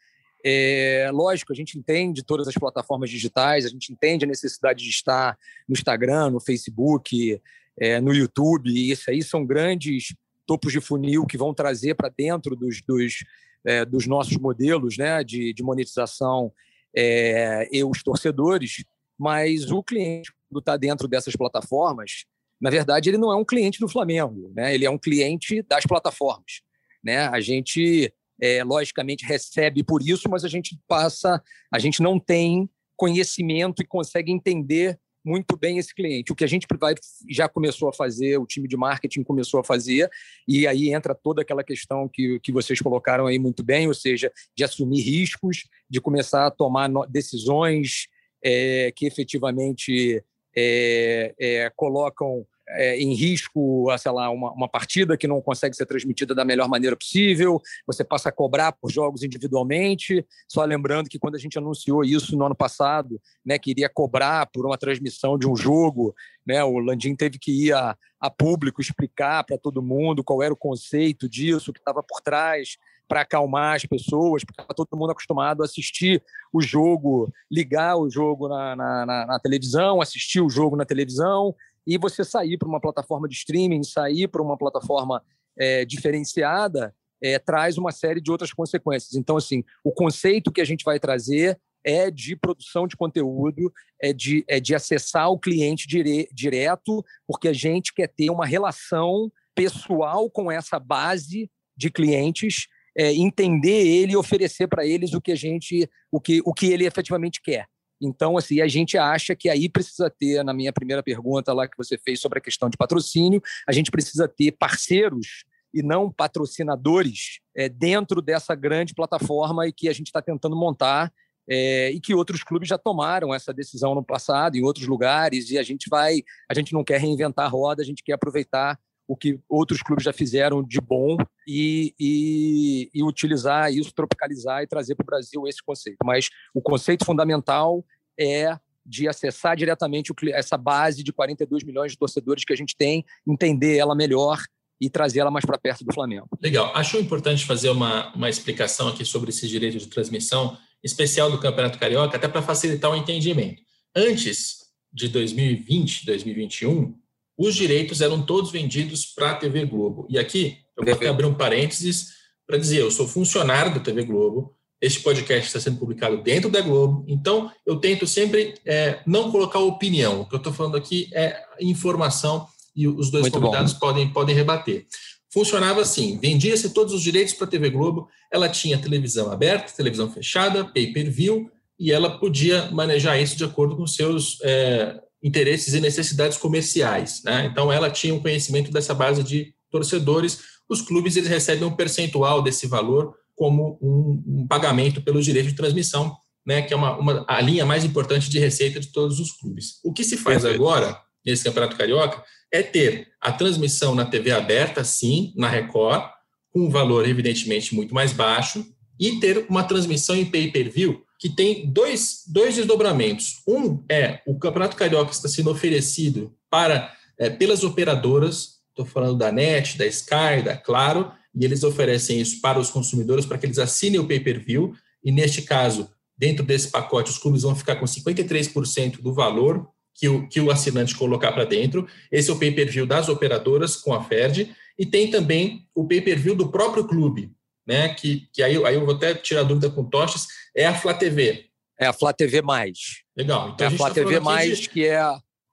é, lógico, a gente entende todas as plataformas digitais, a gente entende a necessidade de estar no Instagram, no Facebook, é, no YouTube, e isso aí são grandes topos de funil que vão trazer para dentro dos, dos, é, dos, nossos modelos né, de, de monetização é, e os torcedores, mas o cliente, quando está dentro dessas plataformas, na verdade, ele não é um cliente do Flamengo, né? ele é um cliente das plataformas. Né? A gente é, logicamente recebe por isso, mas a gente passa, a gente não tem conhecimento e consegue entender muito bem esse cliente. O que a gente vai, já começou a fazer, o time de marketing começou a fazer, e aí entra toda aquela questão que, que vocês colocaram aí muito bem, ou seja, de assumir riscos, de começar a tomar decisões é, que efetivamente é, é, colocam é, em risco, sei lá, uma, uma partida que não consegue ser transmitida da melhor maneira possível, você passa a cobrar por jogos individualmente. Só lembrando que quando a gente anunciou isso no ano passado, né, que iria cobrar por uma transmissão de um jogo, né, o Landim teve que ir a, a público explicar para todo mundo qual era o conceito disso, o que estava por trás, para acalmar as pessoas, porque está todo mundo acostumado a assistir o jogo, ligar o jogo na, na, na, na televisão, assistir o jogo na televisão, e você sair para uma plataforma de streaming, sair para uma plataforma é, diferenciada, é, traz uma série de outras consequências. Então, assim, o conceito que a gente vai trazer é de produção de conteúdo, é de, é de acessar o cliente dire, direto, porque a gente quer ter uma relação pessoal com essa base de clientes, é, entender ele e oferecer para eles o que a gente, o que, o que ele efetivamente quer. Então, assim, a gente acha que aí precisa ter, na minha primeira pergunta lá que você fez sobre a questão de patrocínio, a gente precisa ter parceiros e não patrocinadores é, dentro dessa grande plataforma e que a gente está tentando montar é, e que outros clubes já tomaram essa decisão no passado, em outros lugares, e a gente vai, a gente não quer reinventar a roda, a gente quer aproveitar o que outros clubes já fizeram de bom e, e, e utilizar isso, tropicalizar e trazer para o Brasil esse conceito. Mas o conceito fundamental é de acessar diretamente essa base de 42 milhões de torcedores que a gente tem, entender ela melhor e trazer ela mais para perto do Flamengo. Legal. Acho importante fazer uma, uma explicação aqui sobre esses direitos de transmissão, especial do Campeonato Carioca, até para facilitar o entendimento. Antes de 2020, 2021, os direitos eram todos vendidos para a TV Globo. E aqui eu vou abrir um parênteses para dizer: eu sou funcionário da TV Globo, este podcast está sendo publicado dentro da Globo, então eu tento sempre é, não colocar opinião. O que eu estou falando aqui é informação e os dois Muito convidados podem, podem rebater. Funcionava assim: vendia-se todos os direitos para a TV Globo, ela tinha televisão aberta, televisão fechada, pay per view, e ela podia manejar isso de acordo com seus. É, interesses e necessidades comerciais. Né? Então, ela tinha um conhecimento dessa base de torcedores. Os clubes eles recebem um percentual desse valor como um, um pagamento pelo direito de transmissão, né? que é uma, uma, a linha mais importante de receita de todos os clubes. O que se faz Perfeito. agora, nesse Campeonato Carioca, é ter a transmissão na TV aberta, sim, na Record, com um valor evidentemente muito mais baixo, e ter uma transmissão em pay-per-view que tem dois, dois desdobramentos. Um é o Campeonato Carioca está sendo oferecido para é, pelas operadoras, estou falando da NET, da Sky, da Claro, e eles oferecem isso para os consumidores para que eles assinem o pay-per-view, e neste caso, dentro desse pacote, os clubes vão ficar com 53% do valor que o, que o assinante colocar para dentro. Esse é o pay-per-view das operadoras com a FERD, e tem também o pay-per-view do próprio clube né? Que, que aí, aí eu vou até tirar dúvida com Toches, é a Flá TV. É a Flá TV Mais. Legal. Então é a, a Flá tá TV Mais, de... que, é,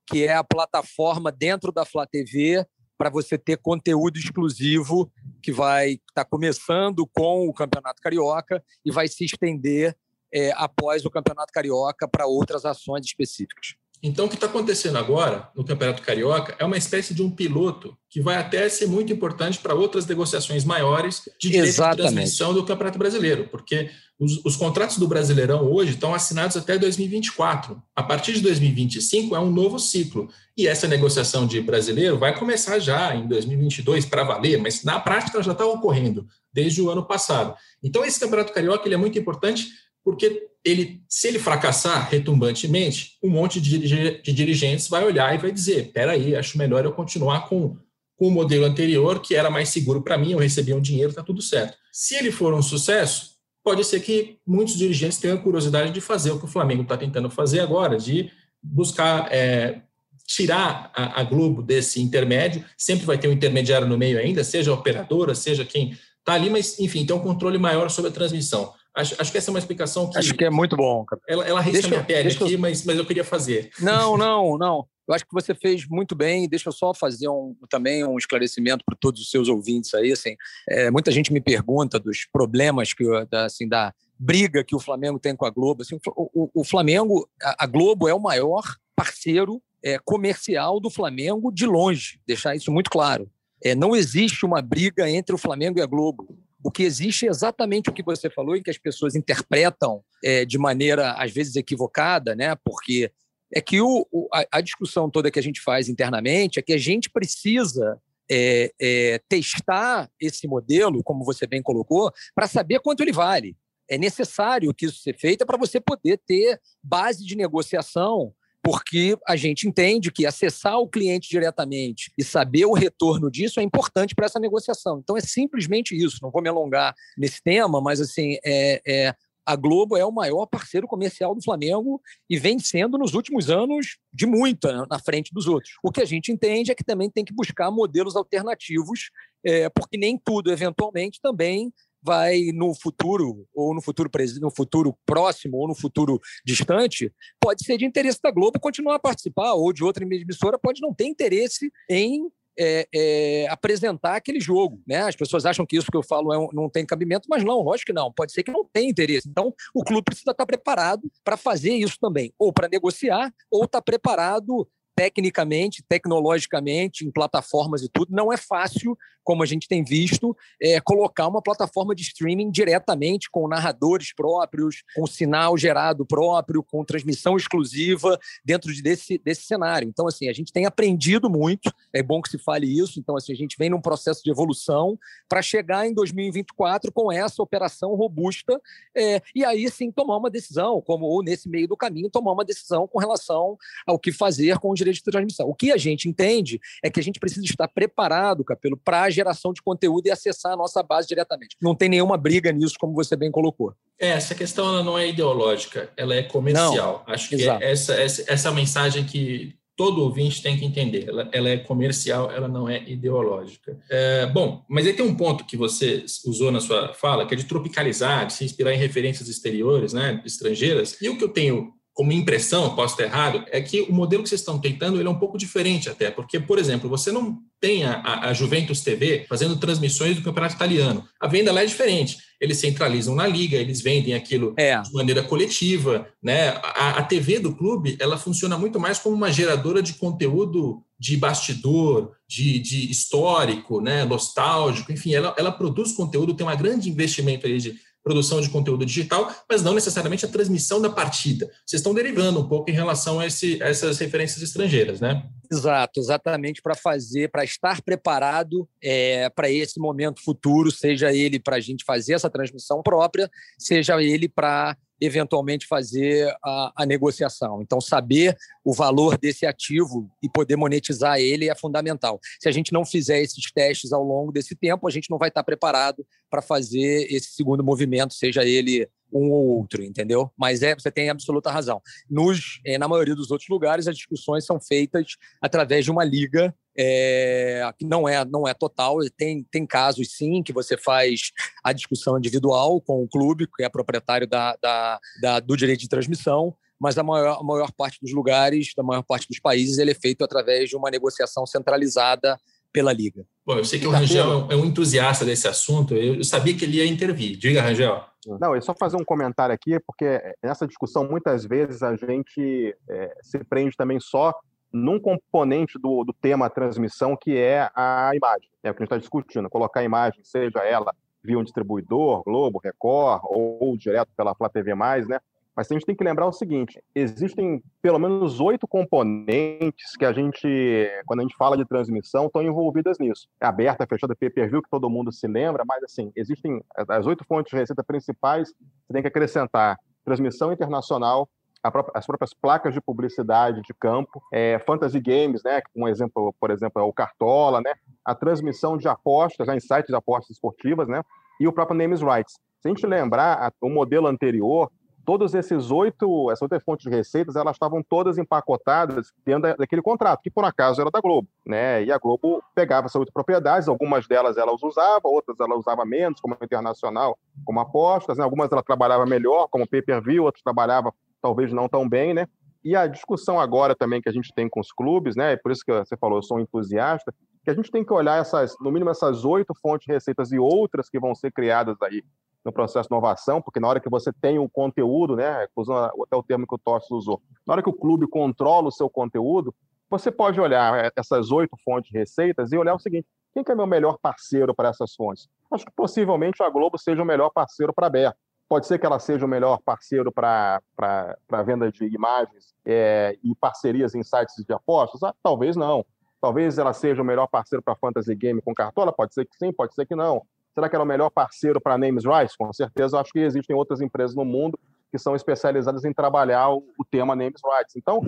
que é a plataforma dentro da Flá TV para você ter conteúdo exclusivo que vai estar tá começando com o Campeonato Carioca e vai se estender é, após o Campeonato Carioca para outras ações específicas. Então, o que está acontecendo agora no Campeonato Carioca é uma espécie de um piloto que vai até ser muito importante para outras negociações maiores de direito Exatamente. de transmissão do Campeonato Brasileiro, porque os, os, contratos do Brasileirão hoje estão assinados até 2024. A partir de 2025 é um novo ciclo. E essa negociação de brasileiro vai começar já em 2022 para valer, mas na prática ela já está ocorrendo desde o ano passado. Então, esse Campeonato Carioca ele é muito importante porque ele, se ele fracassar retumbantemente, um monte de, dirigentes vai olhar e vai dizer: peraí, acho melhor eu continuar com com o modelo anterior, que era mais seguro para mim, eu recebia um dinheiro, está tudo certo. Se ele for um sucesso, pode ser que muitos dirigentes tenham curiosidade de fazer o que o Flamengo está tentando fazer agora, de buscar é, tirar a, a, Globo desse intermédio. Sempre vai ter um intermediário no meio ainda, seja a operadora, seja quem está ali, mas, enfim, tem um controle maior sobre a transmissão. Acho, acho que essa é uma explicação que. Acho que é muito bom. Ela, ela risca minha pele aqui, eu... mas, mas eu queria fazer. Não, [LAUGHS] não, não. Eu acho que você fez muito bem. Deixa eu só fazer um, também um esclarecimento para todos os seus ouvintes aí. Assim, é, muita gente me pergunta dos problemas que, assim, da briga que o Flamengo tem com a Globo. Assim, o, o, Flamengo, a, a, Globo é o maior parceiro é, comercial do Flamengo de longe. Deixar isso muito claro. É, não existe uma briga entre o Flamengo e a Globo. O que existe é exatamente o que você falou, em que as pessoas interpretam é, de maneira, às vezes, equivocada, né? porque é que o, o a, a, discussão toda que a gente faz internamente é que a gente precisa é, é, testar esse modelo, como você bem colocou, para saber quanto ele vale. É necessário que isso seja feito para você poder ter base de negociação porque a gente entende que acessar o cliente diretamente e saber o retorno disso é importante para essa negociação. Então é simplesmente isso. Não vou me alongar nesse tema, mas assim é, é a Globo é o maior parceiro comercial do Flamengo e vem sendo nos últimos anos de muita na frente dos outros. O que a gente entende é que também tem que buscar modelos alternativos, é, porque nem tudo, eventualmente, também vai no futuro ou no futuro no futuro próximo ou no futuro distante pode ser de interesse da Globo continuar a participar ou de outra emissora pode não ter interesse em é, é, apresentar aquele jogo. Né? As pessoas acham que isso que eu falo é um, não tem cabimento, mas não, lógico que não. Pode ser que não tenha interesse. Então, o clube precisa estar preparado para fazer isso também, ou para negociar, ou estar preparado tecnicamente, tecnologicamente, em plataformas e tudo, não é fácil, como a gente tem visto, é, colocar uma plataforma de streaming diretamente com narradores próprios, com sinal gerado próprio, com transmissão exclusiva dentro de desse, desse cenário. Então, assim, a gente tem aprendido muito, é bom que se fale isso. Então, assim, a gente vem num processo de evolução para chegar em 2024 com essa operação robusta é, e aí sim tomar uma decisão, como ou nesse meio do caminho, tomar uma decisão com relação ao que fazer com os de transmissão. O que a gente entende é que a gente precisa estar preparado, Capelo, para a geração de conteúdo e acessar a nossa base diretamente. Não tem nenhuma briga nisso, como você bem colocou. É, essa questão não é ideológica, ela é comercial. Não, Acho que é essa, essa, essa mensagem que todo ouvinte tem que entender. Ela, ela, é comercial, ela não é ideológica. É, bom, mas aí tem um ponto que você usou na sua fala, que é de tropicalizar, de se inspirar em referências exteriores, né, estrangeiras. E o que eu tenho como impressão, posso estar errado, é que o modelo que vocês estão tentando ele é um pouco diferente até, porque, por exemplo, você não tem a, a Juventus TV fazendo transmissões do campeonato italiano. A venda lá é diferente. Eles centralizam na liga, eles vendem aquilo é. de maneira coletiva, né? A, a TV do clube ela funciona muito mais como uma geradora de conteúdo de bastidor, de, de histórico, né? nostálgico, enfim, ela, ela produz conteúdo, tem um grande investimento aí de produção de conteúdo digital, mas não necessariamente a transmissão da partida. Vocês estão derivando um pouco em relação a, esse, a essas referências estrangeiras, né? Exato, exatamente para fazer, para estar preparado é, para esse momento futuro, seja ele para a gente fazer essa transmissão própria, seja ele para eventualmente fazer a, a, negociação. Então, saber o valor desse ativo e poder monetizar ele é fundamental. Se a gente não fizer esses testes ao longo desse tempo, a gente não vai estar preparado para fazer esse segundo movimento, seja ele um ou outro, entendeu? Mas é, você tem absoluta razão. Nos, é, na maioria dos outros lugares, as discussões são feitas através de uma liga é, que não é, não é total. Tem, tem casos, sim, que você faz a discussão individual com o clube, que é proprietário da, da, da do direito de transmissão, mas a maior, a maior parte dos lugares, da maior parte dos países, ele é feito através de uma negociação centralizada pela Liga. Bom, eu sei que o Rangel é um entusiasta desse assunto, eu sabia que ele ia intervir. Diga, Rangel. Não, é só fazer um comentário aqui, porque nessa discussão, muitas vezes, a gente é, se prende também só num componente do, do tema transmissão, que é a imagem. É o que a gente está discutindo, colocar a imagem, seja ela via um distribuidor, Globo, Record, ou, ou direto pela Flá TV+, né? Mas a gente tem que lembrar o seguinte: existem pelo menos oito componentes que a gente, quando a gente fala de transmissão, estão envolvidas nisso. É aberta, fechada, pay-per-view, que todo mundo se lembra, mas assim, existem as oito fontes de receita principais, você tem que acrescentar transmissão internacional, as próprias placas de publicidade de campo, é, fantasy games, né? Um exemplo, por exemplo, é o Cartola, né? a transmissão de apostas, né, em sites de apostas esportivas, né? E o próprio Names Rights. Se a gente lembrar, o modelo anterior, todos esses oito, essas oito fontes de receitas, elas estavam todas empacotadas dentro daquele contrato, que por acaso era da Globo, né? E a Globo pegava essas oito propriedades, algumas delas ela usava, outras ela usava menos, como internacional, como apostas, né? algumas ela trabalhava melhor, como pay-per-view, outras trabalhava talvez não tão bem, né? E a discussão agora também que a gente tem com os clubes, né? Por isso que você falou, eu sou um entusiasta, que a gente tem que olhar essas, no mínimo essas oito fontes de receitas e outras que vão ser criadas aí no processo de inovação, porque na hora que você tem o conteúdo, né, usando até o termo que o Tossi usou, na hora que o clube controla o seu conteúdo, você pode olhar é, essas oito fontes de receitas e olhar o seguinte: quem que é meu melhor parceiro para essas fontes? Acho que possivelmente a Globo seja o melhor parceiro para a Aberto. Pode ser que ela seja o melhor parceiro para a venda de imagens é, e parcerias em sites de apostas? Ah, talvez não. Talvez ela seja o melhor parceiro para fantasy game com cartola? Pode ser que sim, pode ser que não. Será que era o melhor parceiro para Names Rights? Com certeza, acho que existem outras empresas no mundo que são especializadas em trabalhar o, tema Names Rights. Então,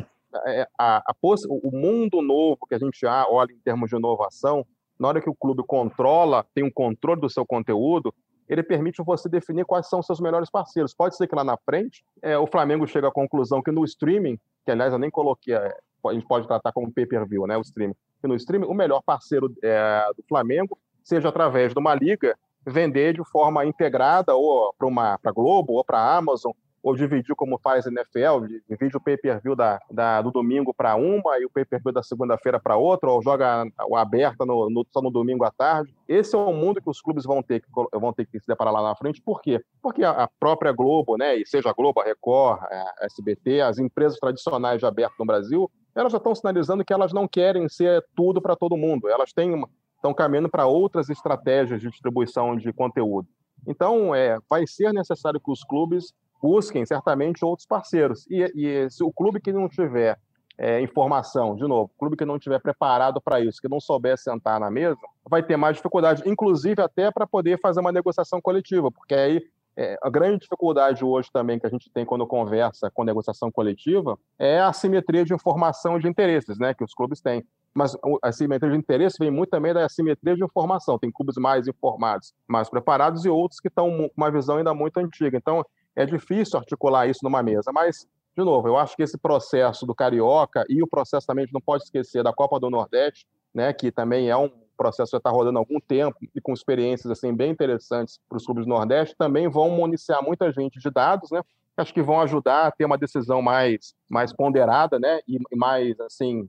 é, a, a, o mundo novo que a gente olha em termos de inovação, na hora que o clube controla, tem um controle do seu conteúdo, ele permite você definir quais são seus melhores parceiros. Pode ser que lá na frente é, o Flamengo chegue à conclusão que no streaming, que aliás eu nem coloquei, é, a gente pode tratar como pay-per-view, né, o streaming, que no streaming o melhor parceiro é, do Flamengo seja através de uma liga, vender de forma integrada ou para pra Globo ou para a Amazon, ou dividir como faz a NFL, divide o pay-per-view da, da, do domingo para uma e o pay-per-view da segunda-feira para outra, ou joga o aberta no, no, só no domingo à tarde. Esse é o mundo que os clubes vão ter que, vão ter que se deparar lá na frente. Por quê? Porque a, a própria Globo, né, e seja a Globo, a Record, a SBT, as empresas tradicionais de aberto no Brasil, elas já estão sinalizando que elas não querem ser tudo para todo mundo. Elas têm uma, estão caminhando para outras estratégias de distribuição de conteúdo. Então, é, vai ser necessário que os clubes busquem certamente outros parceiros. E, e se o clube que não tiver é, informação, de novo, clube que não estiver preparado para isso, que não souber sentar na mesa, vai ter mais dificuldade, inclusive até para poder fazer uma negociação coletiva, porque aí é, a grande dificuldade hoje também que a gente tem quando conversa com negociação coletiva é a assimetria de informação e de interesses né, que os clubes têm mas a simetria de interesse vem muito também da simetria de informação. Tem clubes mais informados, mais preparados e outros que estão com uma visão ainda muito antiga. Então, é difícil articular isso numa mesa. Mas, de novo, eu acho que esse processo do Carioca e o processo também, a gente não pode esquecer da Copa do Nordeste, né, que também é um processo que está rodando há algum tempo e com experiências assim bem interessantes para os clubes do Nordeste, também vão municiar muita gente de dados, né? Acho que vão ajudar a ter uma decisão mais, mais ponderada, né? E, mais assim,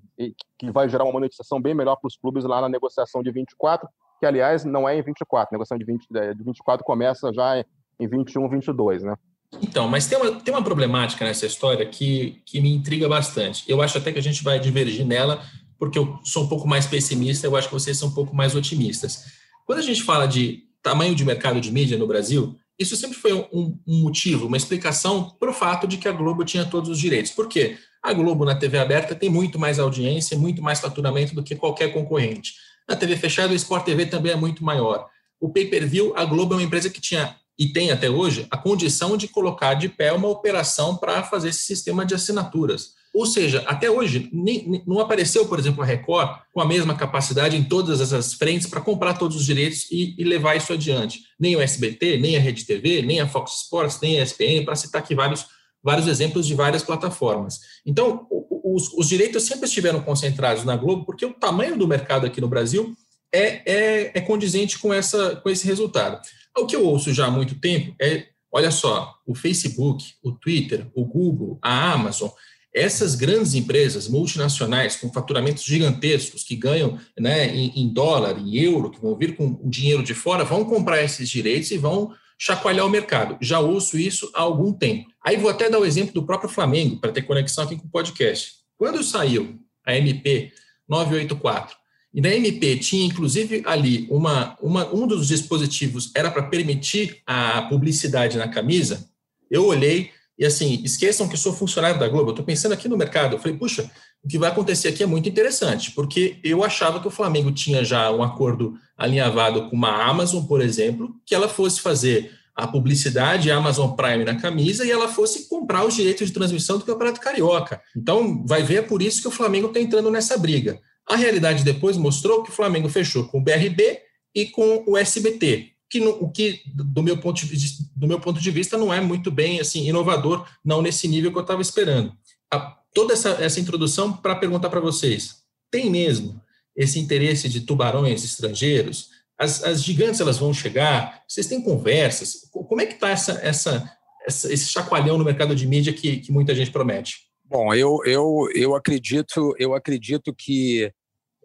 que vai gerar uma monetização bem melhor para os clubes lá na negociação de 24, que aliás não é em 24, a negociação de, 20, de 24 começa já em 21, 22, né? Então, mas tem uma, tem uma problemática nessa história que, que me intriga bastante. Eu acho até que a gente vai divergir nela, porque eu sou um pouco mais pessimista, eu acho que vocês são um pouco mais otimistas. Quando a gente fala de tamanho de mercado de mídia no Brasil, isso sempre foi um, um motivo, uma explicação para o fato de que a Globo tinha todos os direitos. Por quê? A Globo na TV aberta tem muito mais audiência, muito mais faturamento do que qualquer concorrente. Na TV fechada, o Sport TV também é muito maior. O pay-per-view, a Globo é uma empresa que tinha e tem até hoje a condição de colocar de pé uma operação para fazer esse sistema de assinaturas. Ou seja, até hoje nem, não apareceu, por exemplo, a Record com a mesma capacidade em todas essas frentes para comprar todos os direitos e, e, levar isso adiante. Nem o SBT, nem a Rede TV, nem a Fox Sports, nem a ESPN, para citar aqui vários, vários exemplos de várias plataformas. Então, os, os, direitos sempre estiveram concentrados na Globo, porque o tamanho do mercado aqui no Brasil é, é, é condizente com, essa, com esse resultado. O que eu ouço já há muito tempo é, olha só, o Facebook, o Twitter, o Google, a Amazon essas grandes empresas multinacionais com faturamentos gigantescos que ganham né, em, em, dólar, em euro, que vão vir com o dinheiro de fora, vão comprar esses direitos e vão chacoalhar o mercado. Já ouço isso há algum tempo. Aí vou até dar o exemplo do próprio Flamengo, para ter conexão aqui com o podcast. Quando saiu a MP 984, e na MP tinha inclusive ali uma, uma um dos dispositivos era para permitir a publicidade na camisa, eu olhei e assim, esqueçam que sou funcionário da Globo. Eu estou pensando aqui no mercado. Eu falei, puxa, o que vai acontecer aqui é muito interessante, porque eu achava que o Flamengo tinha já um acordo alinhavado com uma Amazon, por exemplo, que ela fosse fazer a publicidade Amazon Prime na camisa e ela fosse comprar os direitos de transmissão do Campeonato Carioca. Então, vai ver, é por isso que o Flamengo está entrando nessa briga. A realidade depois mostrou que o Flamengo fechou com o BRB e com o SBT, que no, o que do meu ponto de, do meu ponto de vista não é muito bem assim inovador, não nesse nível que eu estava esperando. A, toda essa, essa introdução para perguntar para vocês, tem mesmo esse interesse de tubarões estrangeiros? As, as gigantes elas vão chegar? Vocês têm conversas? Como é que está essa, essa, essa, esse chacoalhão no mercado de mídia que, que muita gente promete? Bom, eu, eu, eu acredito eu acredito que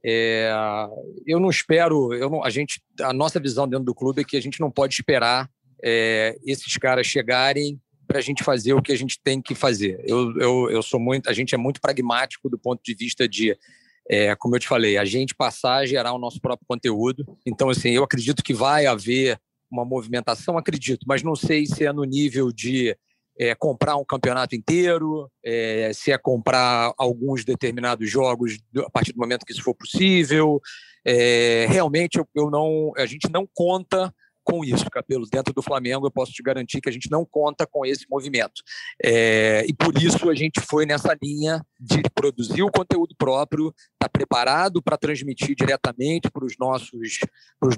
é, eu não espero, eu não, a gente, a nossa visão dentro do clube é que a gente não pode esperar é, esses caras chegarem para a gente fazer o que a gente tem que fazer. Eu, eu, eu sou muito, a gente é muito pragmático do ponto de vista de, é, como eu te falei, a gente passar a gerar o nosso próprio conteúdo. Então, assim, eu acredito que vai haver uma movimentação, acredito, mas não sei se é no nível de é, comprar um campeonato inteiro, é, se é comprar alguns determinados jogos a partir do momento que isso for possível. É, realmente, eu, eu, não, a gente não conta com isso, Capelo. Dentro do Flamengo, eu posso te garantir que a gente não conta com esse movimento. É, e por isso a gente foi nessa linha de produzir o conteúdo próprio, estar tá preparado para transmitir diretamente para os nossos,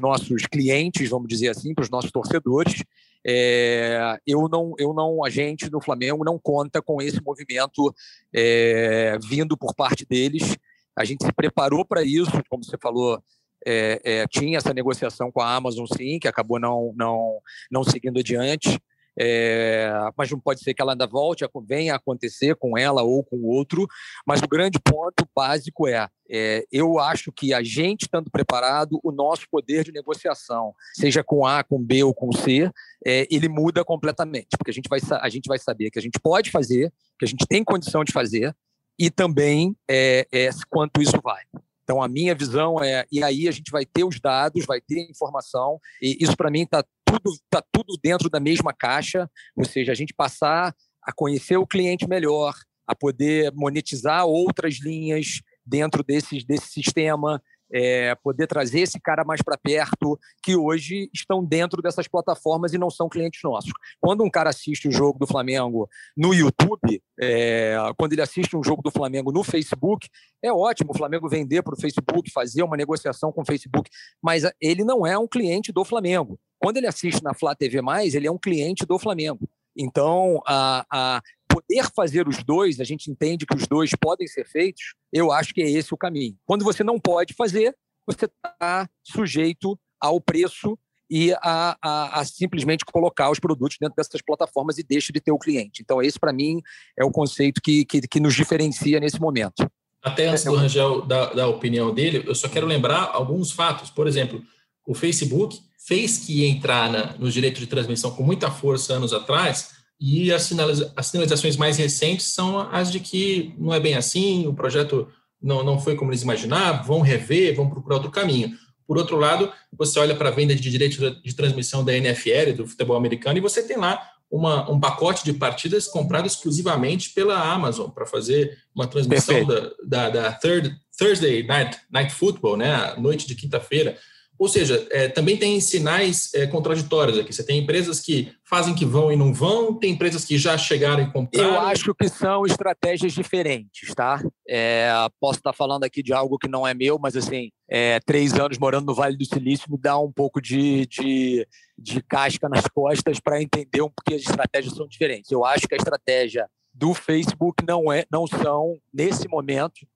nossos clientes, vamos dizer assim, para os nossos torcedores. É, eu não, eu não, a gente no Flamengo não conta com esse movimento é, vindo por parte deles. A gente se preparou para isso, como você falou, é, é, tinha essa negociação com a Amazon, sim, que acabou não, não, não seguindo adiante. É, mas não pode ser que ela ainda volte, venha acontecer com ela ou com outro. Mas o grande ponto básico é, é, eu acho que a gente estando preparado, o nosso poder de negociação, seja com A, com B ou com C, é, ele muda completamente, porque a gente, vai, a gente vai saber que a gente pode fazer, que a gente tem condição de fazer, e também é, é quanto isso vai. Então, a minha visão é, e aí a gente vai ter os dados, vai ter informação, e isso para mim está tudo, tá tudo dentro da mesma caixa, ou seja, a gente passar a conhecer o cliente melhor, a poder monetizar outras linhas dentro desse, desse sistema, é, poder trazer esse cara mais para perto, que hoje estão dentro dessas plataformas e não são clientes nossos. Quando um cara assiste o jogo do Flamengo no YouTube, é, quando ele assiste um jogo do Flamengo no Facebook, é ótimo o Flamengo vender para o Facebook, fazer uma negociação com o Facebook, mas ele não é um cliente do Flamengo. Quando ele assiste na Flá TV, ele é um cliente do Flamengo. Então, a, a, poder fazer os dois, a gente entende que os dois podem ser feitos, eu acho que é esse o caminho. Quando você não pode fazer, você está sujeito ao preço e a, a, a, simplesmente colocar os produtos dentro dessas plataformas e deixa de ter o cliente. Então, esse, para mim, é o conceito que, que, que, nos diferencia nesse momento. Até antes do Rangel dar, dar a opinião dele, eu só quero lembrar alguns fatos. Por exemplo, o Facebook fez que ia entrar na, nos direitos de transmissão com muita força anos atrás, e as, sinaliza as sinalizações mais recentes são as de que não é bem assim, o projeto não, não foi como eles imaginavam, vão rever, vão procurar outro caminho. Por outro lado, você olha para a venda de direitos de transmissão da NFL, do futebol americano, e você tem lá uma, um pacote de partidas comprado exclusivamente pela Amazon para fazer uma transmissão da, da, da, third, Thursday Night, Night Football, né, a noite de quinta-feira. Ou seja, é, também tem sinais é, contraditórios aqui. Você tem empresas que fazem que vão e não vão, tem empresas que já chegaram e compraram. Eu acho que são estratégias diferentes, tá? É, posso estar falando aqui de algo que não é meu, mas assim, é, três anos morando no Vale do Silício me dá um pouco de, de, de casca nas costas para entender um porque as estratégias são diferentes. Eu acho que a estratégia do Facebook não é, não são nesse momento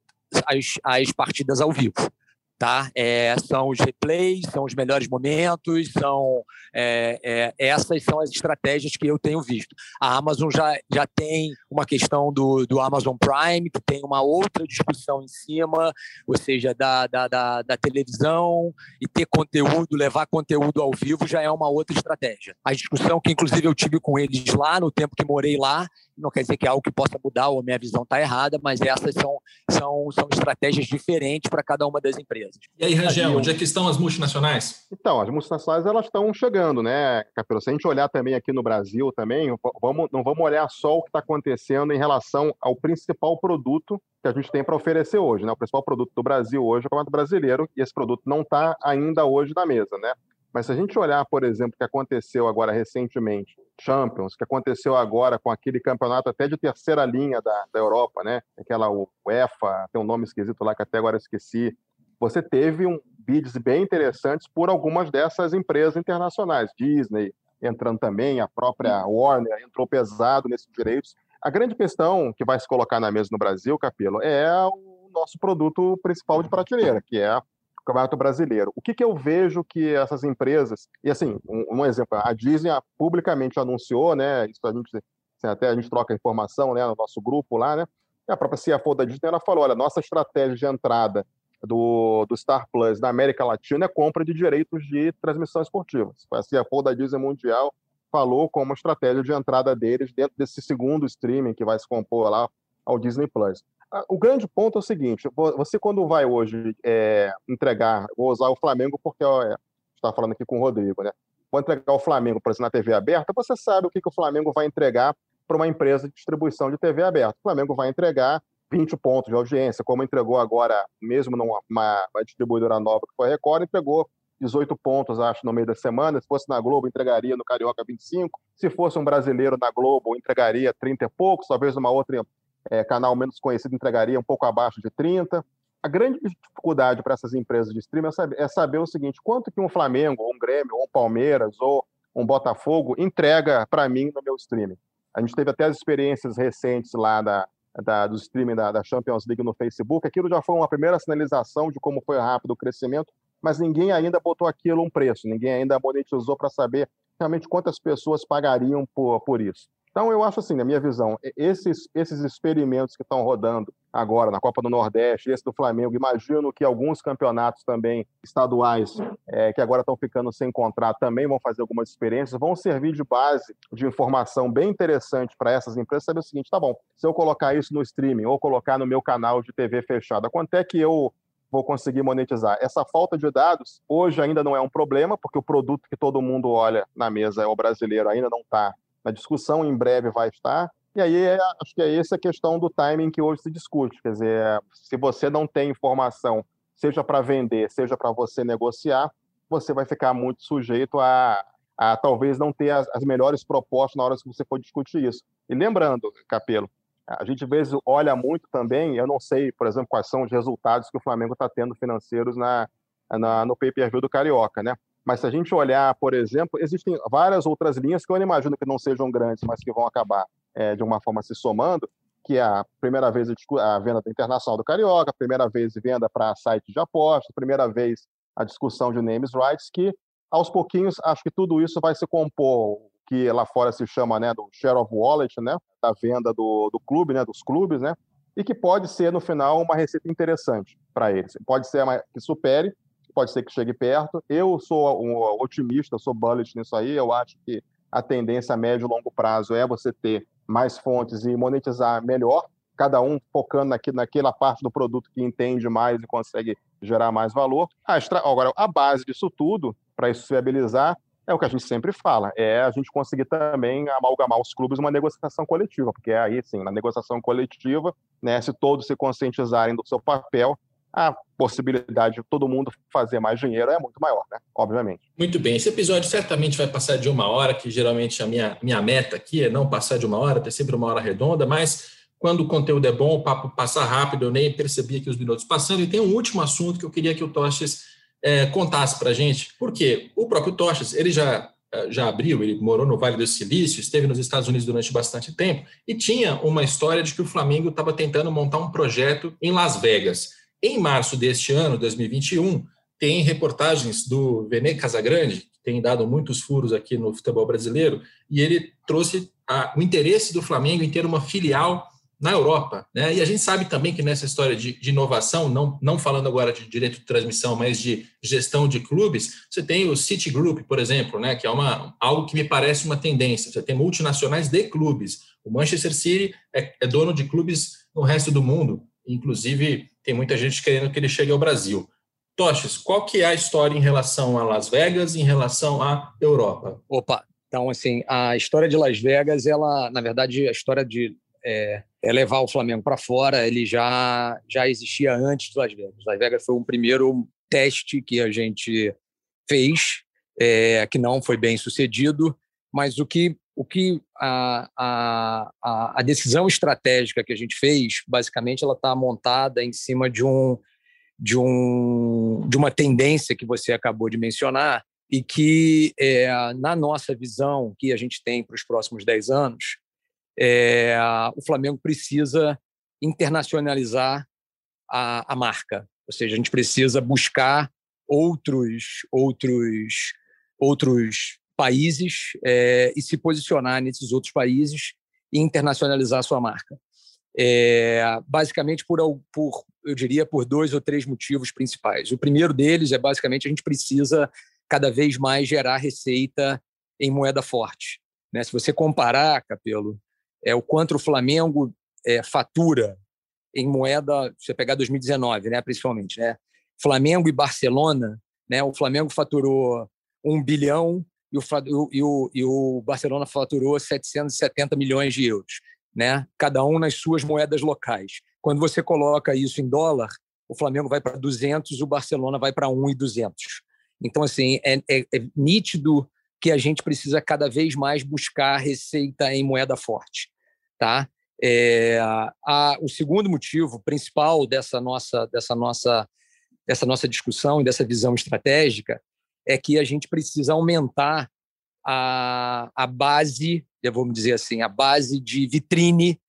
as, as partidas ao vivo tá? É, são os replays, são os melhores momentos, são é, é, essas são as estratégias que eu tenho visto. A Amazon já, já tem uma questão do, do Amazon Prime, que tem uma outra discussão em cima, ou seja, da, da, da, da televisão e ter conteúdo, levar conteúdo ao vivo já é uma outra estratégia. A discussão que, inclusive, eu tive com eles lá no tempo que morei lá, não quer dizer que é algo que possa mudar ou minha visão está errada, mas essas são, são, são estratégias diferentes para cada uma das empresas. E aí, Rangel, onde é que estão as multinacionais? Então, as multinacionais elas estão chegando, né, Capelo? Se a gente olhar também aqui no Brasil também, vamos, não vamos olhar só o que está acontecendo em relação ao principal produto que a gente tem para oferecer hoje, né? O principal produto do Brasil hoje é o Campeonato Brasileiro e esse produto não está ainda hoje na mesa, né? Mas se a gente olhar, por exemplo, o que aconteceu agora recentemente, Champions, que aconteceu agora com aquele campeonato até de terceira linha da, da Europa, né? Aquela UEFA, tem um nome esquisito lá que até agora esqueci. Você teve um bids bem interessantes por algumas dessas empresas internacionais, Disney entrando também, a própria Warner entrou pesado nesses direitos. A grande questão que vai se colocar na mesa no Brasil, Capelo, é o nosso produto principal de prateleira, que é o Campeonato Brasileiro. O que, que eu vejo que essas empresas, e assim, um, um exemplo, a Disney publicamente anunciou, né, isso a gente, assim, até a gente troca informação, né, no nosso grupo lá, né, a própria CFO da Disney, ela falou, olha, nossa estratégia de entrada do, do Star Plus na América Latina é compra de direitos de transmissão esportiva. A CFO da Disney Mundial falou como estratégia de entrada deles dentro desse segundo streaming que vai se compor lá ao Disney Plus. O grande ponto é o seguinte: você, quando vai hoje é, entregar, vou usar o Flamengo porque é, está falando aqui com o Rodrigo, né? Vou entregar o Flamengo, por exemplo, na TV aberta, você sabe o que, que o Flamengo vai entregar para uma empresa de distribuição de TV aberta. O Flamengo vai entregar 20 pontos de audiência, como entregou agora, mesmo numa uma, uma distribuidora nova que foi a Record, entregou 18 pontos, acho, no meio da semana. Se fosse na Globo, entregaria no Carioca 25. Se fosse um brasileiro na Globo, entregaria 30 e poucos. Talvez uma outra é, canal menos conhecido entregaria um pouco abaixo de 30. A grande dificuldade para essas empresas de streaming é saber, é saber o seguinte: quanto que um Flamengo, ou um Grêmio, ou um Palmeiras, ou um Botafogo entrega para mim no meu streaming. A gente teve até as experiências recentes lá da, da, do streaming da, da, Champions League no Facebook. Aquilo já foi uma primeira sinalização de como foi rápido o crescimento, mas ninguém ainda botou aquilo um preço, ninguém ainda monetizou para saber realmente quantas pessoas pagariam por, por isso. Então, eu acho assim, na minha visão, esses, esses experimentos que estão rodando agora na Copa do Nordeste, esse do Flamengo, imagino que alguns campeonatos também estaduais, é, que agora estão ficando sem contrato, também vão fazer algumas experiências, vão servir de base de informação bem interessante para essas empresas, saber o seguinte, tá bom, se eu colocar isso no streaming ou colocar no meu canal de TV fechada, quanto é que eu vou conseguir monetizar. Essa falta de dados hoje ainda não é um problema, porque o produto que todo mundo olha na mesa é o brasileiro, ainda não está na discussão, em breve vai estar. E aí, é, acho que é essa a questão do timing que hoje se discute. Quer dizer, se você não tem informação, seja para vender, seja para você negociar, você vai ficar muito sujeito a, a talvez não ter as, as, melhores propostas na hora que você for discutir isso. E lembrando, Capelo, a gente às vezes olha muito também, eu não sei, por exemplo, quais são os resultados que o Flamengo está tendo financeiros na, na no pay-per-view do Carioca, né? Mas se a gente olhar, por exemplo, existem várias outras linhas que eu imagino que não sejam grandes, mas que vão acabar é, de uma forma se somando, que é a primeira vez a venda internacional do Carioca, a primeira vez venda para site de aposta, primeira vez a discussão de names rights, que aos pouquinhos acho que tudo isso vai se compor, que lá fora se chama né, do share of wallet, né, da venda do, do clube, né, dos clubes, né, e que pode ser no final uma receita interessante para eles. Pode ser uma, que supere pode ser que chegue perto. Eu sou um otimista, sou bullish nisso aí. Eu acho que a tendência a médio e longo prazo é você ter mais fontes e monetizar melhor, cada um focando naqui, naquela parte do produto que entende mais e consegue gerar mais valor. A extra... Agora, a base disso tudo, para isso se viabilizar, é o que a gente sempre fala, é a gente conseguir também amalgamar os clubes numa negociação coletiva, porque aí, sim, na negociação coletiva, né, se todos se conscientizarem do seu papel, a possibilidade de todo mundo fazer mais dinheiro é muito maior, né? Obviamente. Muito bem. Esse episódio certamente vai passar de uma hora, que geralmente a minha, minha meta aqui é não passar de uma hora, ter sempre uma hora redonda, mas quando o conteúdo é bom, o papo passa rápido, eu nem percebi aqui os minutos passando. E tem um último assunto que eu queria que o Toches é, contasse para a gente, porque o próprio Toches, ele já é, já abriu, ele morou no Vale do Silício, esteve nos Estados Unidos durante bastante tempo e tinha uma história de que o Flamengo estava tentando montar um projeto em Las Vegas. Em março deste ano, 2021, tem reportagens do Vene Casagrande, que tem dado muitos furos aqui no futebol brasileiro, e ele trouxe a, o interesse do Flamengo em ter uma filial na Europa. Né? E a gente sabe também que nessa história de, de, inovação, não, não falando agora de direito de transmissão, mas de gestão de clubes, você tem o City Group, por exemplo, né? que é uma, algo que me parece uma tendência. Você tem multinacionais de clubes. O Manchester City é, é dono de clubes no resto do mundo. Inclusive, tem muita gente querendo que ele chegue ao Brasil. Toches, qual que é a história em relação a Las Vegas, em relação à Europa? Opa, então assim, a história de Las Vegas, ela, na verdade, a história de é, é levar o Flamengo para fora, ele já já existia antes de Las Vegas. Las Vegas foi um primeiro teste que a gente fez é, que não foi bem sucedido, mas o que, o que a, a, a decisão estratégica que a gente fez, basicamente, ela está montada em cima de um de, um, de uma tendência que você acabou de mencionar e que, é, na nossa visão que a gente tem para os próximos 10 anos, é, o Flamengo precisa internacionalizar a, a marca. Ou seja, a gente precisa buscar outros, outros, outros países é, e se posicionar nesses outros países e internacionalizar a sua marca. É, basicamente por, por, eu diria, por dois ou três motivos principais. O primeiro deles é basicamente a gente precisa cada vez mais gerar receita em moeda forte. Né? Se você comparar, Capelo, é, o quanto o Flamengo é, fatura em moeda, se você pegar 2019, né, principalmente, né? Flamengo e Barcelona, né? O Flamengo faturou um bilhão e o, e o, e o Barcelona faturou 770 milhões de euros, né? Cada um nas suas moedas locais. Quando você coloca isso em dólar, o Flamengo vai para 200, o Barcelona vai para 1,200. Então, assim, é, é, é nítido que a gente precisa cada vez mais buscar receita em moeda forte, tá? É, a, o segundo motivo principal dessa nossa, dessa, nossa, dessa nossa discussão e dessa visão estratégica é que a gente precisa aumentar a, a base, vamos dizer assim, a base de vitrine